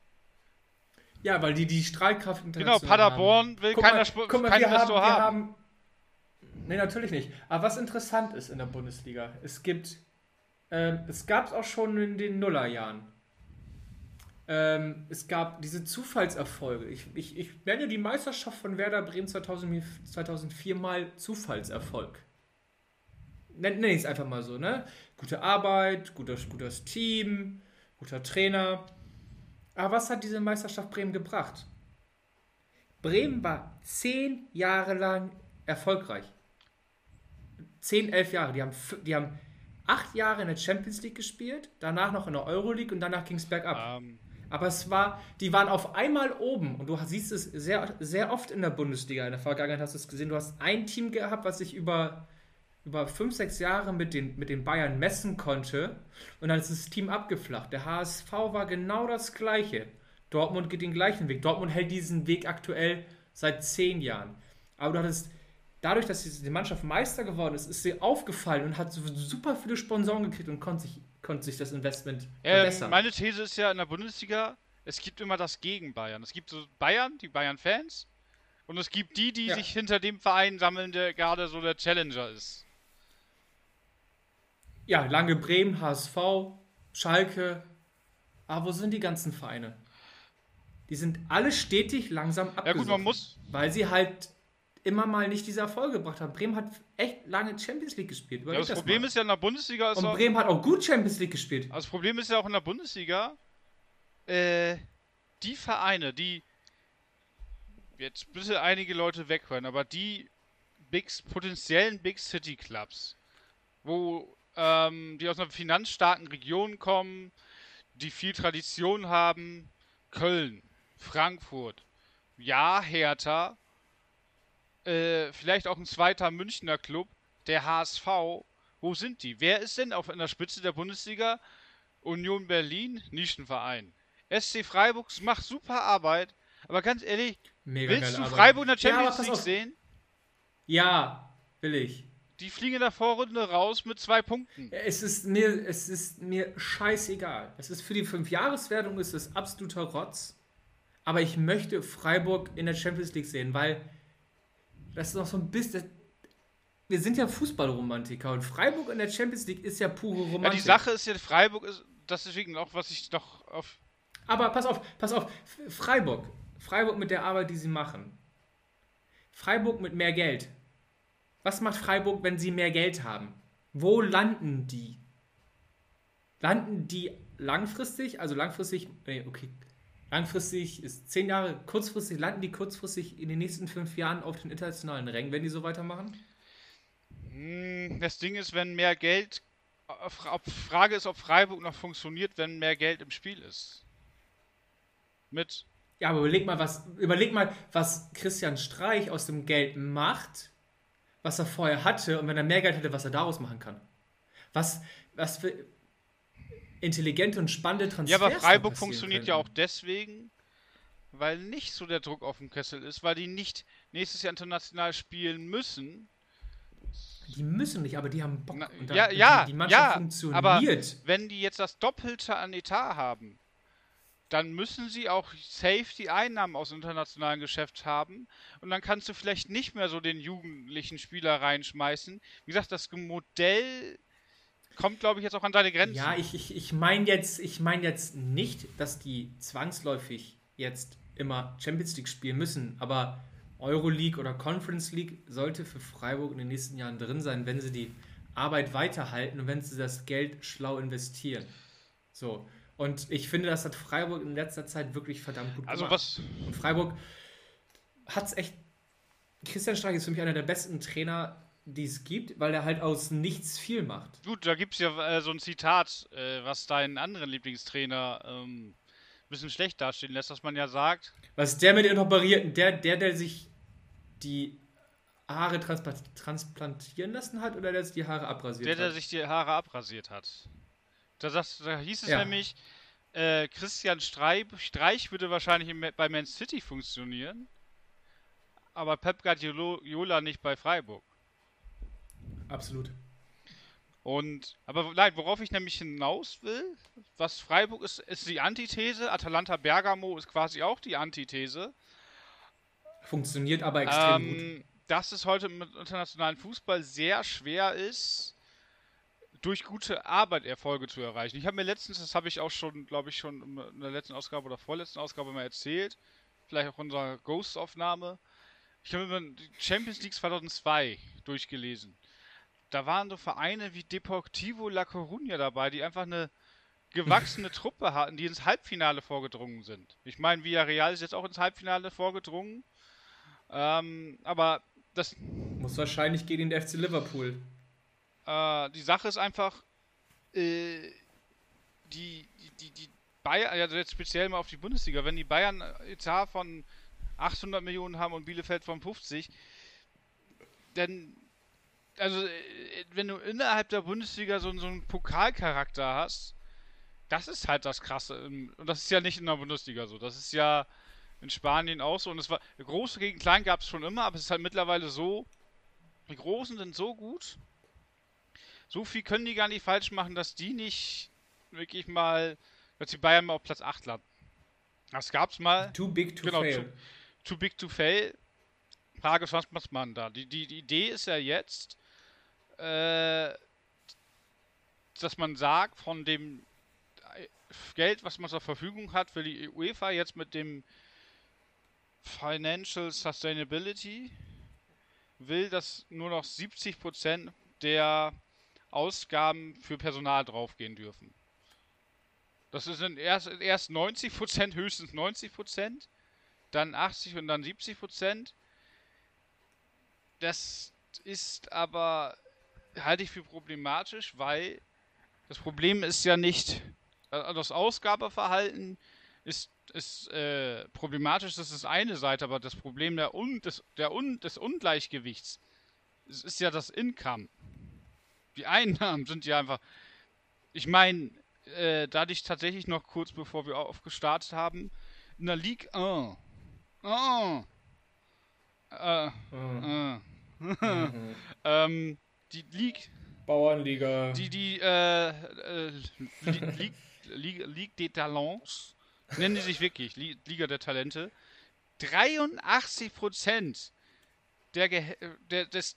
Ja, weil die die Strahlkraft Genau, Paderborn haben. will guck keiner mal, guck mal, kein Investor haben, haben. haben. Nee, natürlich nicht. Aber was interessant ist in der Bundesliga, es gibt, ähm, es gab es auch schon in den Nullerjahren. Ähm, es gab diese Zufallserfolge. Ich, ich, ich nenne die Meisterschaft von Werder Bremen 2000, 2004 mal Zufallserfolg. Nenne ich es einfach mal so, ne? Gute Arbeit, gutes, gutes Team, guter Trainer. Aber was hat diese Meisterschaft Bremen gebracht? Bremen war zehn Jahre lang erfolgreich. Zehn, elf Jahre. Die haben, die haben acht Jahre in der Champions League gespielt, danach noch in der Euroleague und danach ging es bergab. Um. Ähm, Aber es war, die waren auf einmal oben und du siehst es sehr, sehr oft in der Bundesliga. In der Vergangenheit hast du es gesehen. Du hast ein Team gehabt, was sich über, über fünf, sechs Jahre mit den, mit den Bayern messen konnte und dann ist das Team abgeflacht. Der HSV war genau das Gleiche. Dortmund geht den gleichen Weg. Dortmund hält diesen Weg aktuell seit zehn Jahren. Aber du hattest dadurch, dass die Mannschaft Meister geworden ist, ist sie aufgefallen und hat super viele Sponsoren gekriegt und konnte sich, konnte sich das Investment ähm, verbessern. Meine These ist ja in der Bundesliga, es gibt immer das gegen Bayern. Es gibt so Bayern, die Bayern-Fans, und es gibt die, die ja. sich hinter dem Verein sammeln, der gerade so der Challenger ist. Ja, lange Bremen, HSV, Schalke. Aber wo sind die ganzen Vereine? Die sind alle stetig langsam abgesoffen. Ja gut, man muss... Weil sie halt immer mal nicht diese Erfolge gebracht haben. Bremen hat echt lange Champions League gespielt. Ja, das, das Problem mal. ist ja in der Bundesliga. Und Bremen hat auch gut Champions League gespielt. Also das Problem ist ja auch in der Bundesliga, äh, die Vereine, die jetzt bitte einige Leute weghören, aber die Big, potenziellen Big City Clubs, wo ähm, die aus einer finanzstarken Region kommen, die viel Tradition haben, Köln, Frankfurt, ja, Hertha, äh, vielleicht auch ein zweiter Münchner Club, der HSV. Wo sind die? Wer ist denn auf in der Spitze der Bundesliga? Union Berlin, Nischenverein. SC Freiburg macht super Arbeit, aber ganz ehrlich, Mega willst du Freiburg in der Champions ja, League sehen? Ja, will ich. Die fliegen in der Vorrunde raus mit zwei Punkten. Es ist mir, es ist mir scheißegal. Es ist für die Fünfjahreswertung ist es absoluter Rotz. Aber ich möchte Freiburg in der Champions League sehen, weil das ist noch so ein bisschen. Wir sind ja Fußballromantiker und Freiburg in der Champions League ist ja pure Romantik. Ja, die Sache ist ja, Freiburg ist das deswegen auch, was ich noch auf. Aber pass auf, pass auf, Freiburg. Freiburg mit der Arbeit, die sie machen. Freiburg mit mehr Geld. Was macht Freiburg, wenn sie mehr Geld haben? Wo landen die? Landen die langfristig, also langfristig, nee, okay, Langfristig ist zehn Jahre, kurzfristig landen die kurzfristig in den nächsten fünf Jahren auf den internationalen Rängen, wenn die so weitermachen? Hm, das Ding ist, wenn mehr Geld. Frage ist, ob Freiburg noch funktioniert, wenn mehr Geld im Spiel ist. Mit. Ja, aber überleg mal, was, überleg mal, was Christian Streich aus dem Geld macht, was er vorher hatte, und wenn er mehr Geld hätte, was er daraus machen kann. Was, was für, intelligente und spannende Transfers. Ja, aber Freiburg funktioniert können. ja auch deswegen, weil nicht so der Druck auf dem Kessel ist, weil die nicht nächstes Jahr international spielen müssen. Die müssen nicht, aber die haben Bock. Na, ja, ja, die, die Mannschaft ja, funktioniert. Aber wenn die jetzt das Doppelte an Etat haben, dann müssen sie auch safe die Einnahmen aus internationalen Geschäft haben. Und dann kannst du vielleicht nicht mehr so den jugendlichen Spieler reinschmeißen. Wie gesagt, das Modell kommt, glaube ich, jetzt auch an deine Grenzen. Ja, ich, ich, ich meine jetzt, ich mein jetzt nicht, dass die zwangsläufig jetzt immer Champions League spielen müssen, aber Euroleague oder Conference League sollte für Freiburg in den nächsten Jahren drin sein, wenn sie die Arbeit weiterhalten und wenn sie das Geld schlau investieren. So. Und ich finde, das hat Freiburg in letzter Zeit wirklich verdammt gut also gemacht. Also was? Und Freiburg hat es echt. Christian Streich ist für mich einer der besten Trainer die es gibt, weil er halt aus nichts viel macht. Gut, da gibt es ja äh, so ein Zitat, äh, was deinen anderen Lieblingstrainer ähm, ein bisschen schlecht dastehen lässt, dass man ja sagt. Was ist der mit den Operierten? Der, der, der sich die Haare transplantieren lassen hat oder der sich die Haare abrasiert der, hat? Der, der sich die Haare abrasiert hat. Da, das, da hieß es ja. nämlich, äh, Christian Streich, Streich würde wahrscheinlich bei Man City funktionieren, aber Pep Guardiola nicht bei Freiburg. Absolut. Und, aber nein, worauf ich nämlich hinaus will, was Freiburg ist, ist die Antithese. Atalanta Bergamo ist quasi auch die Antithese. Funktioniert aber extrem ähm, gut. Dass es heute im internationalen Fußball sehr schwer ist, durch gute Arbeit Erfolge zu erreichen. Ich habe mir letztens, das habe ich auch schon, glaube ich, schon in der letzten Ausgabe oder vorletzten Ausgabe mal erzählt, vielleicht auch unserer Ghost-Aufnahme. Ich habe mir die Champions League 2002 durchgelesen da waren so Vereine wie Deportivo La Coruña dabei, die einfach eine gewachsene Truppe hatten, die ins Halbfinale vorgedrungen sind. Ich meine, Villarreal ist jetzt auch ins Halbfinale vorgedrungen. Ähm, aber das. Muss wahrscheinlich gegen den FC Liverpool. Äh, die Sache ist einfach, äh, die, die, die Bayern, also jetzt speziell mal auf die Bundesliga, wenn die Bayern Etat von 800 Millionen haben und Bielefeld von 50, dann, also, äh, wenn du innerhalb der Bundesliga so, so einen Pokalcharakter hast, das ist halt das Krasse. Und das ist ja nicht in der Bundesliga so. Das ist ja in Spanien auch so. Und es war, große gegen klein gab es schon immer, aber es ist halt mittlerweile so, die Großen sind so gut, so viel können die gar nicht falsch machen, dass die nicht wirklich mal, dass die Bayern mal auf Platz 8 landen. Das gab's mal. Too big to genau, fail. Too, too, big to fail. Frage ist, was macht man da? Die, die, die Idee ist ja jetzt, äh, dass man sagt, von dem Geld, was man zur Verfügung hat, will die UEFA jetzt mit dem Financial Sustainability will, dass nur noch 70% der Ausgaben für Personal draufgehen dürfen. Das sind erst, erst 90%, höchstens 90%, dann 80 und dann 70%. Das ist aber, halte ich für problematisch, weil das Problem ist ja nicht, also das Ausgabeverhalten ist, ist äh, problematisch, das ist eine Seite, aber das Problem der Un, des, der Un, des Ungleichgewichts ist ja das Income die Einnahmen sind ja einfach. Ich meine, äh, da hatte ich tatsächlich noch kurz bevor wir aufgestartet haben, in der League 1. Oh. Äh, mhm. äh. ähm, die League. Bauernliga. Die, die, äh, äh, Ligue, Ligue, Ligue des Talents. Nennen die sich wirklich, Liga der Talente. 83 Prozent der, der, des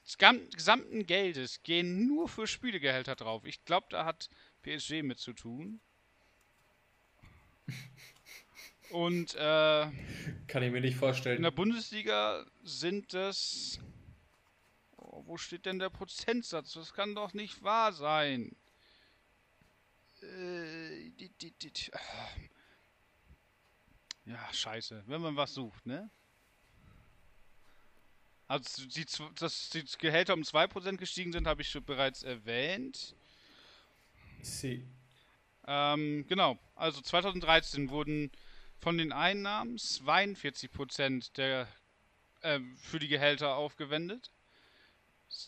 gesamten Geldes gehen nur für Spielegehälter drauf. Ich glaube, da hat PSG mit zu tun. Und äh, kann ich mir nicht vorstellen. In der Bundesliga sind es. Oh, wo steht denn der Prozentsatz? Das kann doch nicht wahr sein. Äh, die, die, die, ja, scheiße. Wenn man was sucht, ne? Also die, dass die Gehälter um 2% gestiegen sind, habe ich schon bereits erwähnt. Sie. Ähm, genau, also 2013 wurden von den Einnahmen 42% der, äh, für die Gehälter aufgewendet.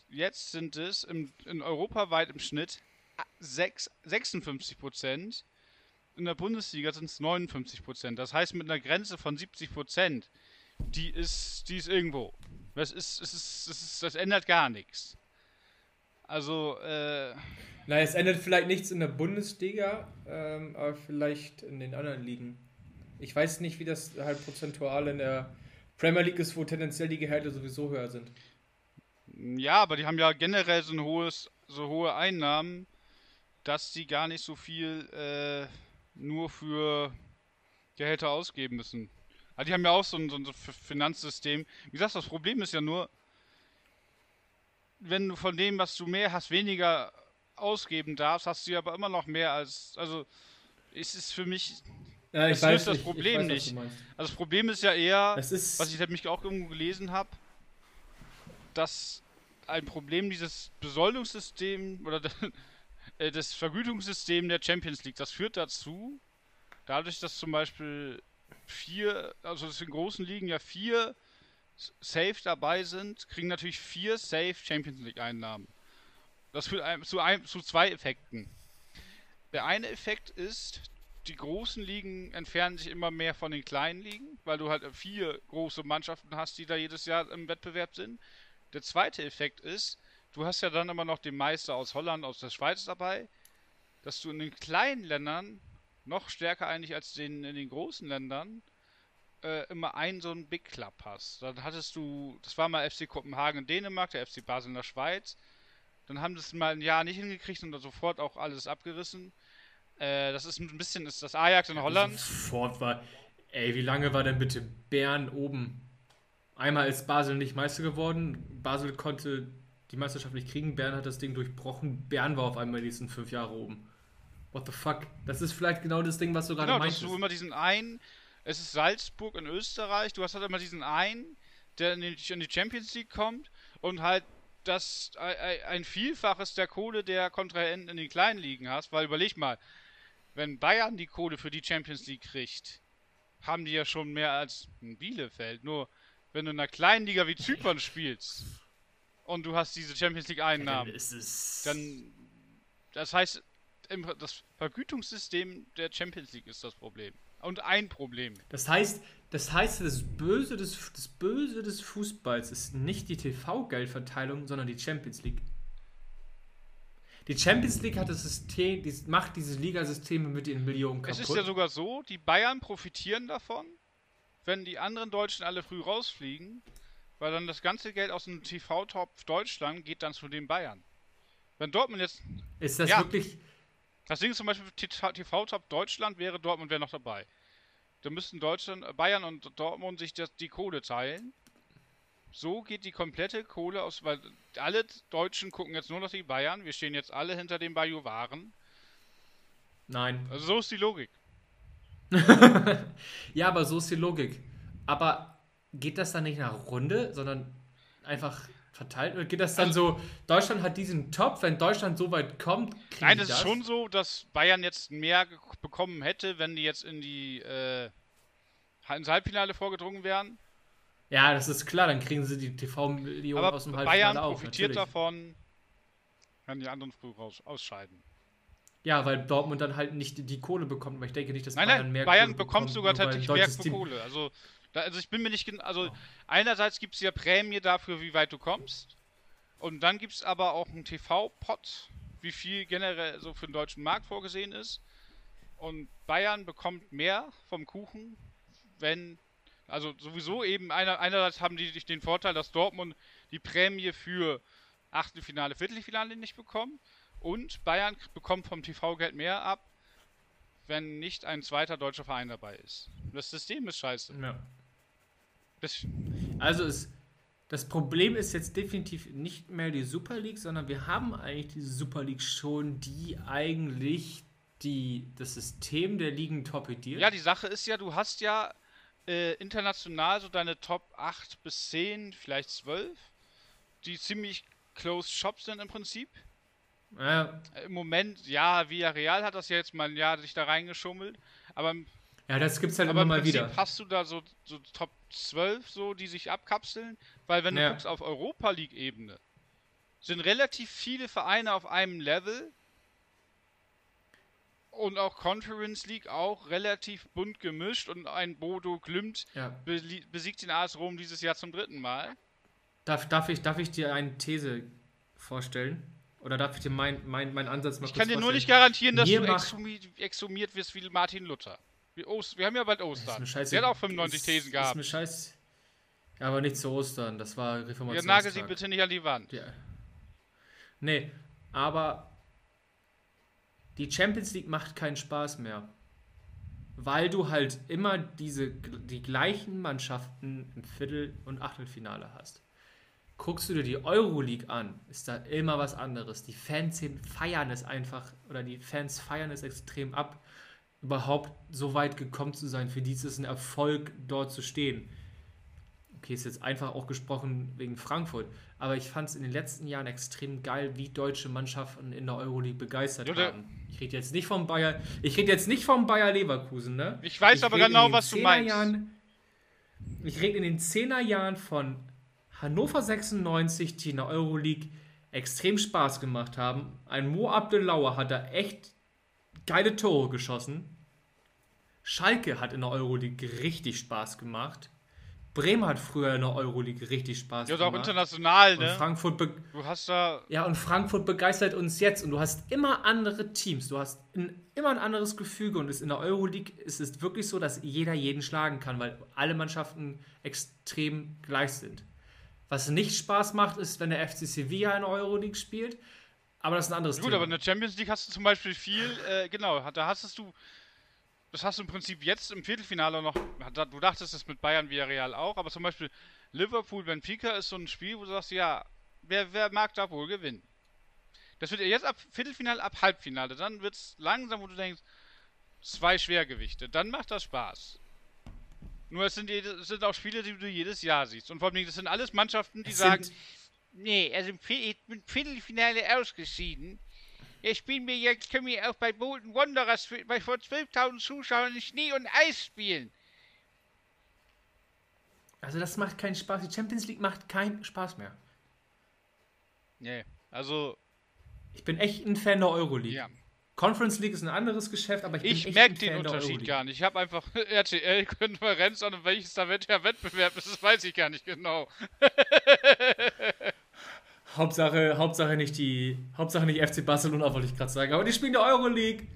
Jetzt sind es im, in europaweit im Schnitt 6, 56%. In der Bundesliga sind es 59%. Das heißt, mit einer Grenze von 70%, die ist, die ist irgendwo. Das ist, das ist, das ist, das ändert gar nichts. Also, äh. Nein, es ändert vielleicht nichts in der Bundesliga, ähm, aber vielleicht in den anderen Ligen. Ich weiß nicht, wie das halt prozentual in der Premier League ist, wo tendenziell die Gehälter sowieso höher sind. Ja, aber die haben ja generell so ein hohes, so hohe Einnahmen, dass sie gar nicht so viel äh, nur für Gehälter ausgeben müssen. Aber die haben ja auch so ein, so ein Finanzsystem. Wie gesagt, das Problem ist ja nur, wenn du von dem, was du mehr hast, weniger ausgeben darfst, hast du ja aber immer noch mehr als. Also, es ist für mich. Ja, ich das weiß, das Problem weiß, nicht. Also, das Problem ist ja eher, was ich nämlich auch irgendwo gelesen habe, dass ein Problem dieses Besoldungssystem oder äh, das Vergütungssystem der Champions League, das führt dazu, dadurch, dass zum Beispiel vier, also dass in großen Ligen ja vier Safe dabei sind, kriegen natürlich vier Safe Champions League Einnahmen. Das führt zu, ein, zu zwei Effekten. Der eine Effekt ist, die großen Ligen entfernen sich immer mehr von den kleinen Ligen, weil du halt vier große Mannschaften hast, die da jedes Jahr im Wettbewerb sind. Der zweite Effekt ist, du hast ja dann immer noch den Meister aus Holland, aus der Schweiz dabei, dass du in den kleinen Ländern noch stärker eigentlich als den, in den großen Ländern äh, immer einen so einen Big Club hast. Dann hattest du, das war mal FC Kopenhagen in Dänemark, der FC Basel in der Schweiz. Dann haben das mal ein Jahr nicht hingekriegt und dann sofort auch alles abgerissen. Äh, das ist ein bisschen ist das Ajax in Holland. Sofort war. Ey, wie lange war denn bitte Bern oben? Einmal ist Basel nicht Meister geworden. Basel konnte die Meisterschaft nicht kriegen. Bern hat das Ding durchbrochen. Bern war auf einmal die nächsten fünf Jahre oben. What the fuck? Das ist vielleicht genau das Ding, was du gerade genau, meintest. Genau, du immer diesen einen, es ist Salzburg in Österreich, du hast halt immer diesen einen, der in die, in die Champions League kommt und halt das ein Vielfaches der Kohle der Kontrahenten in den kleinen Ligen hast, weil überleg mal, wenn Bayern die Kohle für die Champions League kriegt, haben die ja schon mehr als ein Bielefeld. Nur wenn du in einer kleinen Liga wie Zypern spielst und du hast diese Champions League Einnahmen, dann das heißt, das Vergütungssystem der Champions League ist das Problem. Und ein Problem. Das heißt, das heißt, das Böse des, das Böse des Fußballs ist nicht die TV-Geldverteilung, sondern die Champions League. Die Champions League hat das System, die macht diese Ligasysteme mit den Millionen kaputt. Es ist ja sogar so, die Bayern profitieren davon, wenn die anderen Deutschen alle früh rausfliegen, weil dann das ganze Geld aus dem TV-Topf Deutschland geht dann zu den Bayern. Wenn Dortmund jetzt. Ist das ja, wirklich. Das Ding ist zum Beispiel TV-Top Deutschland wäre Dortmund wäre noch dabei. Da müssten Deutschland, Bayern und Dortmund sich das, die Kohle teilen. So geht die komplette Kohle aus, weil alle Deutschen gucken jetzt nur noch die Bayern. Wir stehen jetzt alle hinter den Bajuwaren. Nein. Also so ist die Logik. ja, aber so ist die Logik. Aber geht das dann nicht nach Runde, sondern einfach verteilt? Oder geht das dann also, so, Deutschland hat diesen Topf, wenn Deutschland so weit kommt, Nein, es ist schon so, dass Bayern jetzt mehr bekommen hätte, wenn die jetzt in die äh, ins Halbfinale vorgedrungen wären. Ja, das ist klar, dann kriegen sie die TV-Millionen aus dem Halbfinale Bayern auch. profitiert natürlich. davon, wenn die anderen früh raus, ausscheiden. Ja, weil Dortmund dann halt nicht die Kohle bekommt, weil ich denke nicht, dass nein, Bayern nein, mehr Bayern Kohle bekommt sogar tatsächlich mehr Kohle. Also, da, also ich bin mir nicht also oh. einerseits gibt es ja Prämie dafür, wie weit du kommst. Und dann gibt es aber auch einen TV-Pot, wie viel generell so für den deutschen Markt vorgesehen ist. Und Bayern bekommt mehr vom Kuchen, wenn also sowieso eben einer, einerseits haben die den Vorteil, dass Dortmund die Prämie für Achtelfinale, Viertelfinale nicht bekommt und Bayern bekommt vom TV-Geld mehr ab, wenn nicht ein zweiter deutscher Verein dabei ist. Das System ist scheiße. Ja. Das also es, das Problem ist jetzt definitiv nicht mehr die Super League, sondern wir haben eigentlich diese Super League schon, die eigentlich die, das System der Ligen torpediert. Ja, die Sache ist ja, du hast ja äh, international so deine Top 8 bis 10, vielleicht 12, die ziemlich close Shops sind im Prinzip. Ja. Im Moment, ja, Villarreal hat das ja jetzt mal ein Jahr sich da reingeschummelt, aber ja, das gibt's halt immer mal Prinzip wieder. Hast du da so, so Top 12 so, die sich abkapseln? Weil wenn du guckst auf Europa League Ebene, sind relativ viele Vereine auf einem Level, und auch Conference League auch relativ bunt gemischt und ein Bodo Glimt ja. besiegt den AS Rom dieses Jahr zum dritten Mal. Darf, darf, ich, darf ich dir eine These vorstellen? Oder darf ich dir meinen mein, mein Ansatz mal Ich kann dir nur nicht garantieren, dass Mir du exhumiert, exhumiert wirst wie Martin Luther. Wir, Ost, wir haben ja bald Ostern. Der hat auch 95 ist, Thesen gehabt. Ist mir scheiß. Ja, aber nicht zu Ostern. Das war Reformation. Ja, nagel sie bitte nicht an die Wand. Ja. Nee, aber die Champions League macht keinen Spaß mehr. Weil du halt immer diese, die gleichen Mannschaften im Viertel- und Achtelfinale hast. Guckst du dir die Euroleague an, ist da immer was anderes. Die Fans feiern es einfach, oder die Fans feiern es extrem ab, überhaupt so weit gekommen zu sein. Für die ist es ein Erfolg, dort zu stehen okay, ist jetzt einfach auch gesprochen wegen Frankfurt, aber ich fand es in den letzten Jahren extrem geil, wie deutsche Mannschaften in der Euroleague begeistert ja, haben. Ich rede jetzt nicht vom Bayer, ich rede jetzt nicht vom Bayer Leverkusen, ne? Ich weiß ich aber genau, was du meinst. Jahren, ich rede in den 10er Jahren von Hannover 96, die in der Euroleague extrem Spaß gemacht haben. Ein Mo Abdelauer hat da echt geile Tore geschossen. Schalke hat in der Euroleague richtig Spaß gemacht. Bremen hat früher in der Euroleague richtig Spaß ja, gemacht. Ja, auch international, ne? Und Frankfurt du hast da Ja, und Frankfurt begeistert uns jetzt und du hast immer andere Teams, du hast ein, immer ein anderes Gefüge und in der Euroleague ist es wirklich so, dass jeder jeden schlagen kann, weil alle Mannschaften extrem gleich sind. Was nicht Spaß macht, ist, wenn der FC Sevilla in der Euroleague spielt, aber das ist ein anderes Gut, Thema. aber in der Champions League hast du zum Beispiel viel, äh, genau, da hast du das hast du im Prinzip jetzt im Viertelfinale noch. Du dachtest es mit Bayern wie Real auch, aber zum Beispiel Liverpool Benfica ist so ein Spiel, wo du sagst, ja, wer, wer mag da wohl gewinnen? Das wird jetzt ab Viertelfinale, ab Halbfinale. Dann wird es langsam, wo du denkst, zwei Schwergewichte. Dann macht das Spaß. Nur es sind, es sind auch Spiele, die du jedes Jahr siehst. Und vor allem, das sind alles Mannschaften, die es sagen, nee, also im Viertelfinale ausgeschieden. Ich spiele mir jetzt, können wir auch bei Bolton Wanderers bei vor 12.000 Zuschauern in Schnee und Eis spielen. Also das macht keinen Spaß. Die Champions League macht keinen Spaß mehr. Nee, also... Ich bin echt ein Fan der Euroleague. Ja. Conference League ist ein anderes Geschäft, aber ich bin ich echt merke den Unterschied gar nicht. Ich habe einfach RTL-Konferenz und welches da der Wettbewerb ist, das weiß ich gar nicht genau. Hauptsache, Hauptsache nicht die, Hauptsache nicht FC Barcelona, wollte ich gerade sagen. Aber die spielen der Euroleague.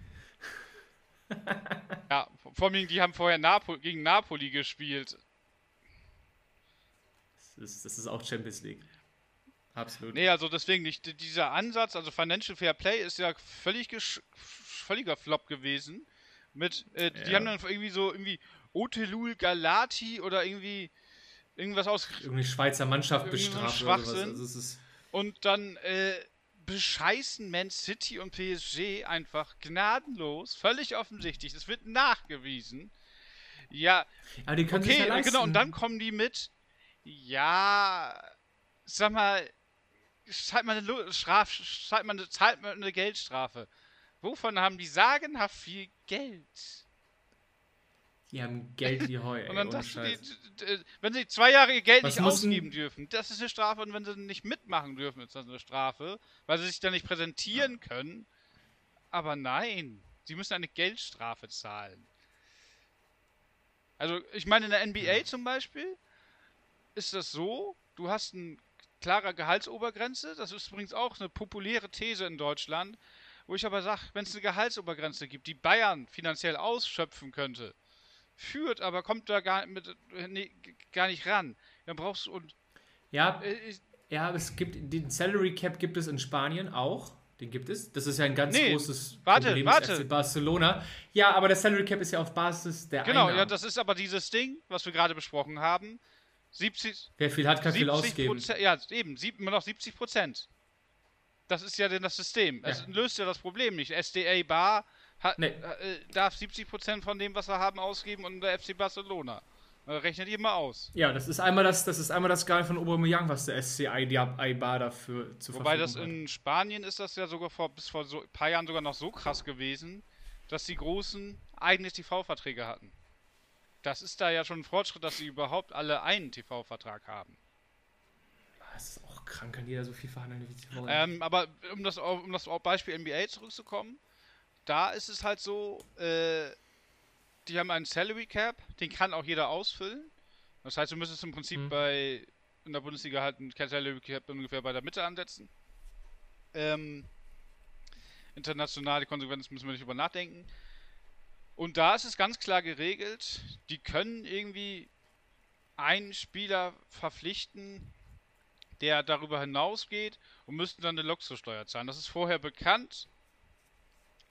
ja, vor allem, die haben vorher Napo gegen Napoli gespielt. Das ist, das ist auch Champions League. Absolut. Nee, also deswegen nicht. Dieser Ansatz, also Financial Fair Play ist ja völlig völliger Flop gewesen. Mit, äh, ja. die haben dann irgendwie so irgendwie Otelul Galati oder irgendwie irgendwas aus. Irgendwie Schweizer Mannschaft bestraft. Schwachsinn. Also ist und dann äh, bescheißen Man City und PSG einfach gnadenlos, völlig offensichtlich. Das wird nachgewiesen. Ja, Aber die können okay, ja genau. Und dann kommen die mit. Ja, sag mal, zahlt man eine, Straf, zahlt man eine, zahlt man eine Geldstrafe. Wovon haben die sagenhaft viel Geld? Die haben Geld wie Heu. und dann du, die, wenn sie zwei Jahre ihr Geld Was nicht ausgeben dürfen, das ist eine Strafe. Und wenn sie nicht mitmachen dürfen, ist das eine Strafe, weil sie sich dann nicht präsentieren ja. können. Aber nein, sie müssen eine Geldstrafe zahlen. Also, ich meine, in der NBA zum Beispiel ist das so, du hast einen klarer Gehaltsobergrenze. Das ist übrigens auch eine populäre These in Deutschland, wo ich aber sage, wenn es eine Gehaltsobergrenze gibt, die Bayern finanziell ausschöpfen könnte, führt, aber kommt da gar, mit, nee, gar nicht ran, dann brauchst du und ja, äh, ja, es gibt den Salary Cap gibt es in Spanien auch. Den gibt es. Das ist ja ein ganz nee, großes warte, Problem warte. Barcelona. Ja, aber der Salary Cap ist ja auf Basis der Genau, Einnahmen. ja, das ist aber dieses Ding, was wir gerade besprochen haben. 70, Wer viel hat, kann viel ausgeben. Ja, eben, sieb, immer noch 70 Prozent. Das ist ja denn das System. Es löst ja das Problem nicht. SDA Bar hat, nee. äh, darf 70 Prozent von dem, was wir haben, ausgeben und der FC Barcelona. Äh, rechnet ihr mal aus. Ja, das ist einmal das, das ist einmal das Gehalt von Aubameyang, was der SCI Bar dafür zu Wobei das hat. in Spanien ist das ja sogar vor bis vor so ein paar Jahren sogar noch so krass gewesen, dass die Großen eigene TV-Verträge hatten. Das ist da ja schon ein Fortschritt, dass sie überhaupt alle einen TV-Vertrag haben. Das ist auch krank, kann jeder so viel verhandeln wie sie wollen. Ähm, aber um das, um das Beispiel NBA zurückzukommen, da ist es halt so, äh, die haben einen Salary Cap, den kann auch jeder ausfüllen. Das heißt, du müsstest im Prinzip mhm. bei in der Bundesliga halt ein Salary Cap ungefähr bei der Mitte ansetzen. Ähm, international, die Konsequenzen müssen wir nicht über nachdenken. Und da ist es ganz klar geregelt, die können irgendwie einen Spieler verpflichten, der darüber hinausgeht und müssten dann eine Luxussteuer zahlen. Das ist vorher bekannt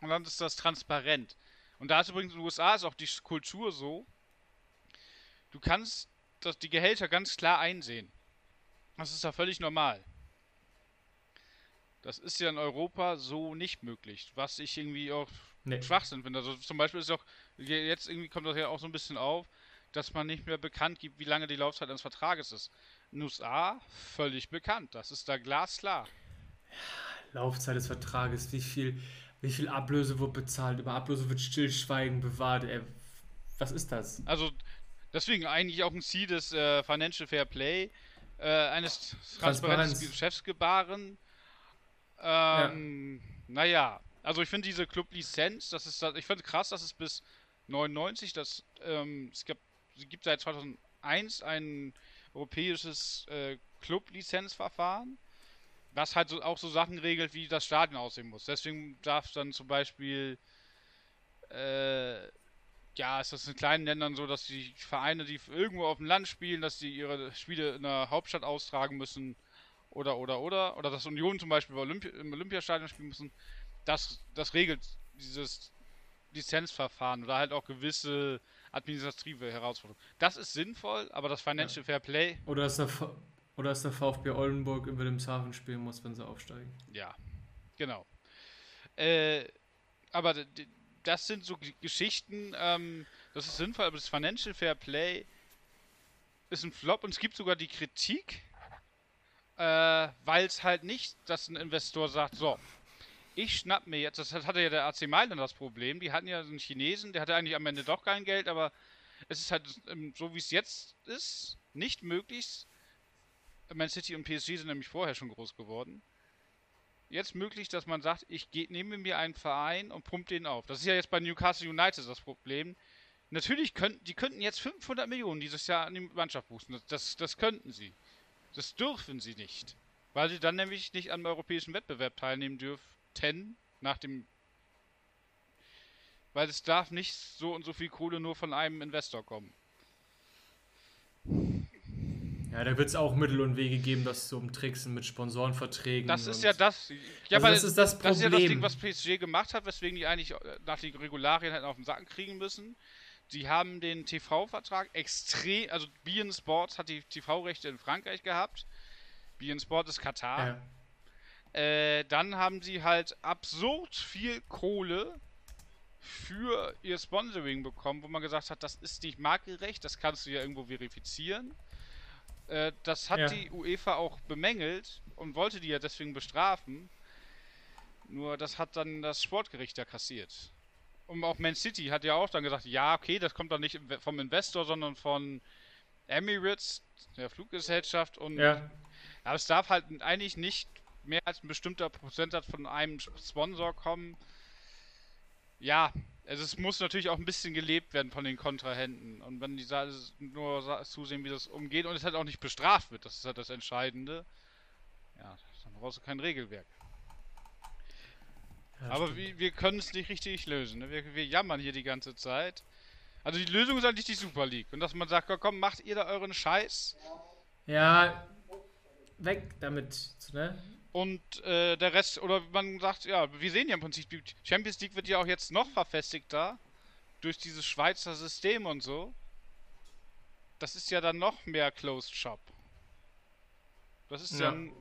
und dann ist das transparent. Und da ist übrigens in den USA ist auch die Kultur so, du kannst das, die Gehälter ganz klar einsehen. Das ist ja völlig normal. Das ist ja in Europa so nicht möglich, was ich irgendwie auch nee. Schwachsinn finde. Also zum Beispiel ist auch, jetzt irgendwie kommt das ja auch so ein bisschen auf, dass man nicht mehr bekannt gibt, wie lange die Laufzeit eines Vertrages ist. In USA völlig bekannt. Das ist da glasklar. Laufzeit des Vertrages, wie viel, wie viel Ablöse wird bezahlt, über Ablöse wird Stillschweigen bewahrt. Ey, was ist das? Also deswegen eigentlich auch ein Ziel des äh, Financial Fair Play, äh, eines transparenten Geschäftsgebaren. Ähm, ja. Naja, also ich finde diese Club-Lizenz, das ist, ich finde krass, dass es bis 99, das, ähm, es gibt, es gibt seit 2001 ein europäisches äh, Club-Lizenzverfahren, was halt so, auch so Sachen regelt, wie das Stadion aussehen muss. Deswegen darf dann zum Beispiel, äh, ja, ist das in kleinen Ländern so, dass die Vereine, die irgendwo auf dem Land spielen, dass die ihre Spiele in der Hauptstadt austragen müssen oder, oder, oder, oder dass Union zum Beispiel Olympi im Olympiastadion spielen müssen das, das regelt dieses Lizenzverfahren oder halt auch gewisse administrative Herausforderungen. Das ist sinnvoll, aber das Financial ja. Fair Play. Oder dass, der oder dass der VfB Oldenburg in Wilhelmshaven spielen muss, wenn sie aufsteigen. Ja, genau. Äh, aber das sind so Geschichten, ähm, das ist sinnvoll, aber das Financial Fair Play ist ein Flop und es gibt sogar die Kritik, äh, weil es halt nicht, dass ein Investor sagt, so, ich schnapp mir jetzt, das hatte ja der AC Mailand das Problem, die hatten ja einen Chinesen, der hatte eigentlich am Ende doch kein Geld, aber es ist halt ähm, so wie es jetzt ist, nicht möglich. Man City und PSG sind nämlich vorher schon groß geworden. Jetzt möglich, dass man sagt, ich nehme mir einen Verein und pumpe den auf. Das ist ja jetzt bei Newcastle United das Problem. Natürlich könnten, die könnten jetzt 500 Millionen dieses Jahr an die Mannschaft boosten. Das, das könnten sie. Das dürfen sie nicht. Weil sie dann nämlich nicht am europäischen Wettbewerb teilnehmen dürften, nach dem. Weil es darf nicht so und so viel Kohle nur von einem Investor kommen. Ja, da wird es auch Mittel und Wege geben, das zu umtricksen mit Sponsorenverträgen. Das ist ja das. Ja, also das ist das Problem. Das ist ja das Ding, was PSG gemacht hat, weswegen die eigentlich äh, nach den Regularien hätten auf den Sacken kriegen müssen. Sie haben den TV-Vertrag extrem, also Bein Sports hat die TV-Rechte in Frankreich gehabt. Bein Sport ist Katar. Ja. Äh, dann haben sie halt absurd viel Kohle für ihr Sponsoring bekommen, wo man gesagt hat, das ist nicht markenrecht, das kannst du ja irgendwo verifizieren. Äh, das hat ja. die UEFA auch bemängelt und wollte die ja deswegen bestrafen. Nur das hat dann das Sportgericht ja kassiert. Und auch Man City hat ja auch dann gesagt, ja, okay, das kommt dann nicht vom Investor, sondern von Emirates, der Fluggesellschaft. Und ja. aber es darf halt eigentlich nicht mehr als ein bestimmter Prozentsatz von einem Sponsor kommen. Ja, also es muss natürlich auch ein bisschen gelebt werden von den Kontrahenten. Und wenn die nur zusehen, wie das umgeht und es halt auch nicht bestraft wird, das ist halt das Entscheidende. Ja, dann brauchst du kein Regelwerk. Ja, Aber wir, wir können es nicht richtig lösen. Ne? Wir, wir jammern hier die ganze Zeit. Also die Lösung ist eigentlich die Super League. Und dass man sagt, komm, macht ihr da euren Scheiß. Ja, weg damit, ne? Und äh, der Rest, oder man sagt, ja, wir sehen ja im Prinzip, die Champions League wird ja auch jetzt noch verfestigter durch dieses Schweizer System und so. Das ist ja dann noch mehr Closed Shop. Das ist ja. dann.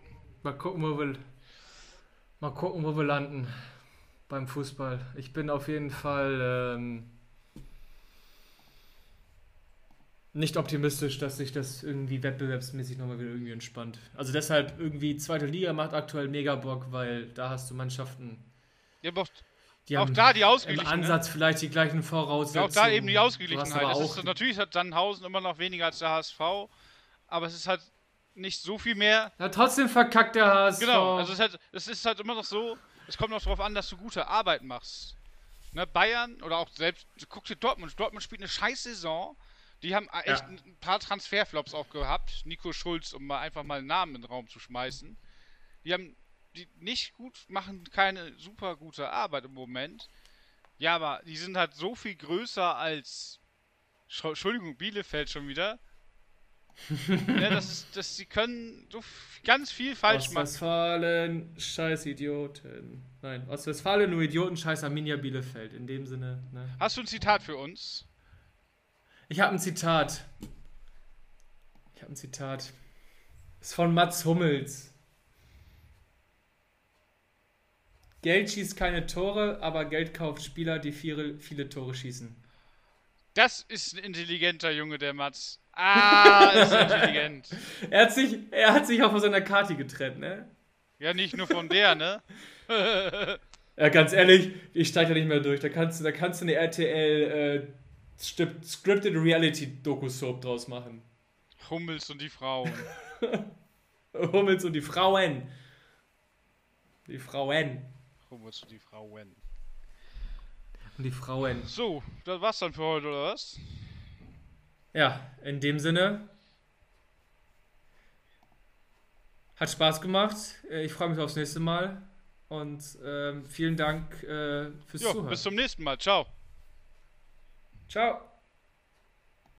Mal gucken, wo wir, mal gucken, wo wir landen beim Fußball. Ich bin auf jeden Fall ähm, nicht optimistisch, dass sich das irgendwie wettbewerbsmäßig nochmal wieder irgendwie entspannt. Also deshalb irgendwie zweite Liga macht aktuell mega Bock, weil da hast du Mannschaften. Ja, aber die auch da die Ausgeglichenheit. Im Ansatz vielleicht die gleichen Voraussetzungen. Auch da eben die Ausgeglichenheit. Ist, natürlich hat Dannhausen immer noch weniger als der HSV, aber es ist halt nicht so viel mehr. Ja, trotzdem verkackt der HSV. Genau, also es ist halt, es ist halt immer noch so, es kommt noch darauf an, dass du gute Arbeit machst. Ne, Bayern oder auch selbst, guck dir Dortmund, Dortmund spielt eine scheiß Saison, die haben echt ja. ein paar Transferflops auch gehabt. Nico Schulz, um mal einfach mal einen Namen in den Raum zu schmeißen. Die haben die nicht gut, machen keine super gute Arbeit im Moment. Ja, aber die sind halt so viel größer als Entschuldigung, Bielefeld schon wieder. ja, das ist, das, sie können so ganz viel falsch machen. Ostwestfalen, scheiß Idioten. Nein, Ostwestfalen, nur Idioten, scheiß Arminia Bielefeld. In dem Sinne. Ne? Hast du ein Zitat für uns? Ich habe ein Zitat. Ich habe ein Zitat. Ist von Mats Hummels. Geld schießt keine Tore, aber Geld kauft Spieler, die viele, viele Tore schießen. Das ist ein intelligenter Junge, der Mats. Ah, ist intelligent. er, hat sich, er hat sich auch von seiner Kati getrennt, ne? Ja, nicht nur von der, ne? ja, ganz ehrlich, ich steige da nicht mehr durch. Da kannst du, da kannst du eine RTL äh, Scripted Reality Doku-Soap draus machen. Hummels und die Frauen. Hummels und die Frauen. Die Frauen. Hummels und die Frauen. Und die Frauen. So, das war's dann für heute, oder was? Ja, in dem Sinne. Hat Spaß gemacht. Äh, ich freue mich aufs nächste Mal. Und ähm, vielen Dank äh, fürs jo, Zuhören. Bis zum nächsten Mal. Ciao. Ciao.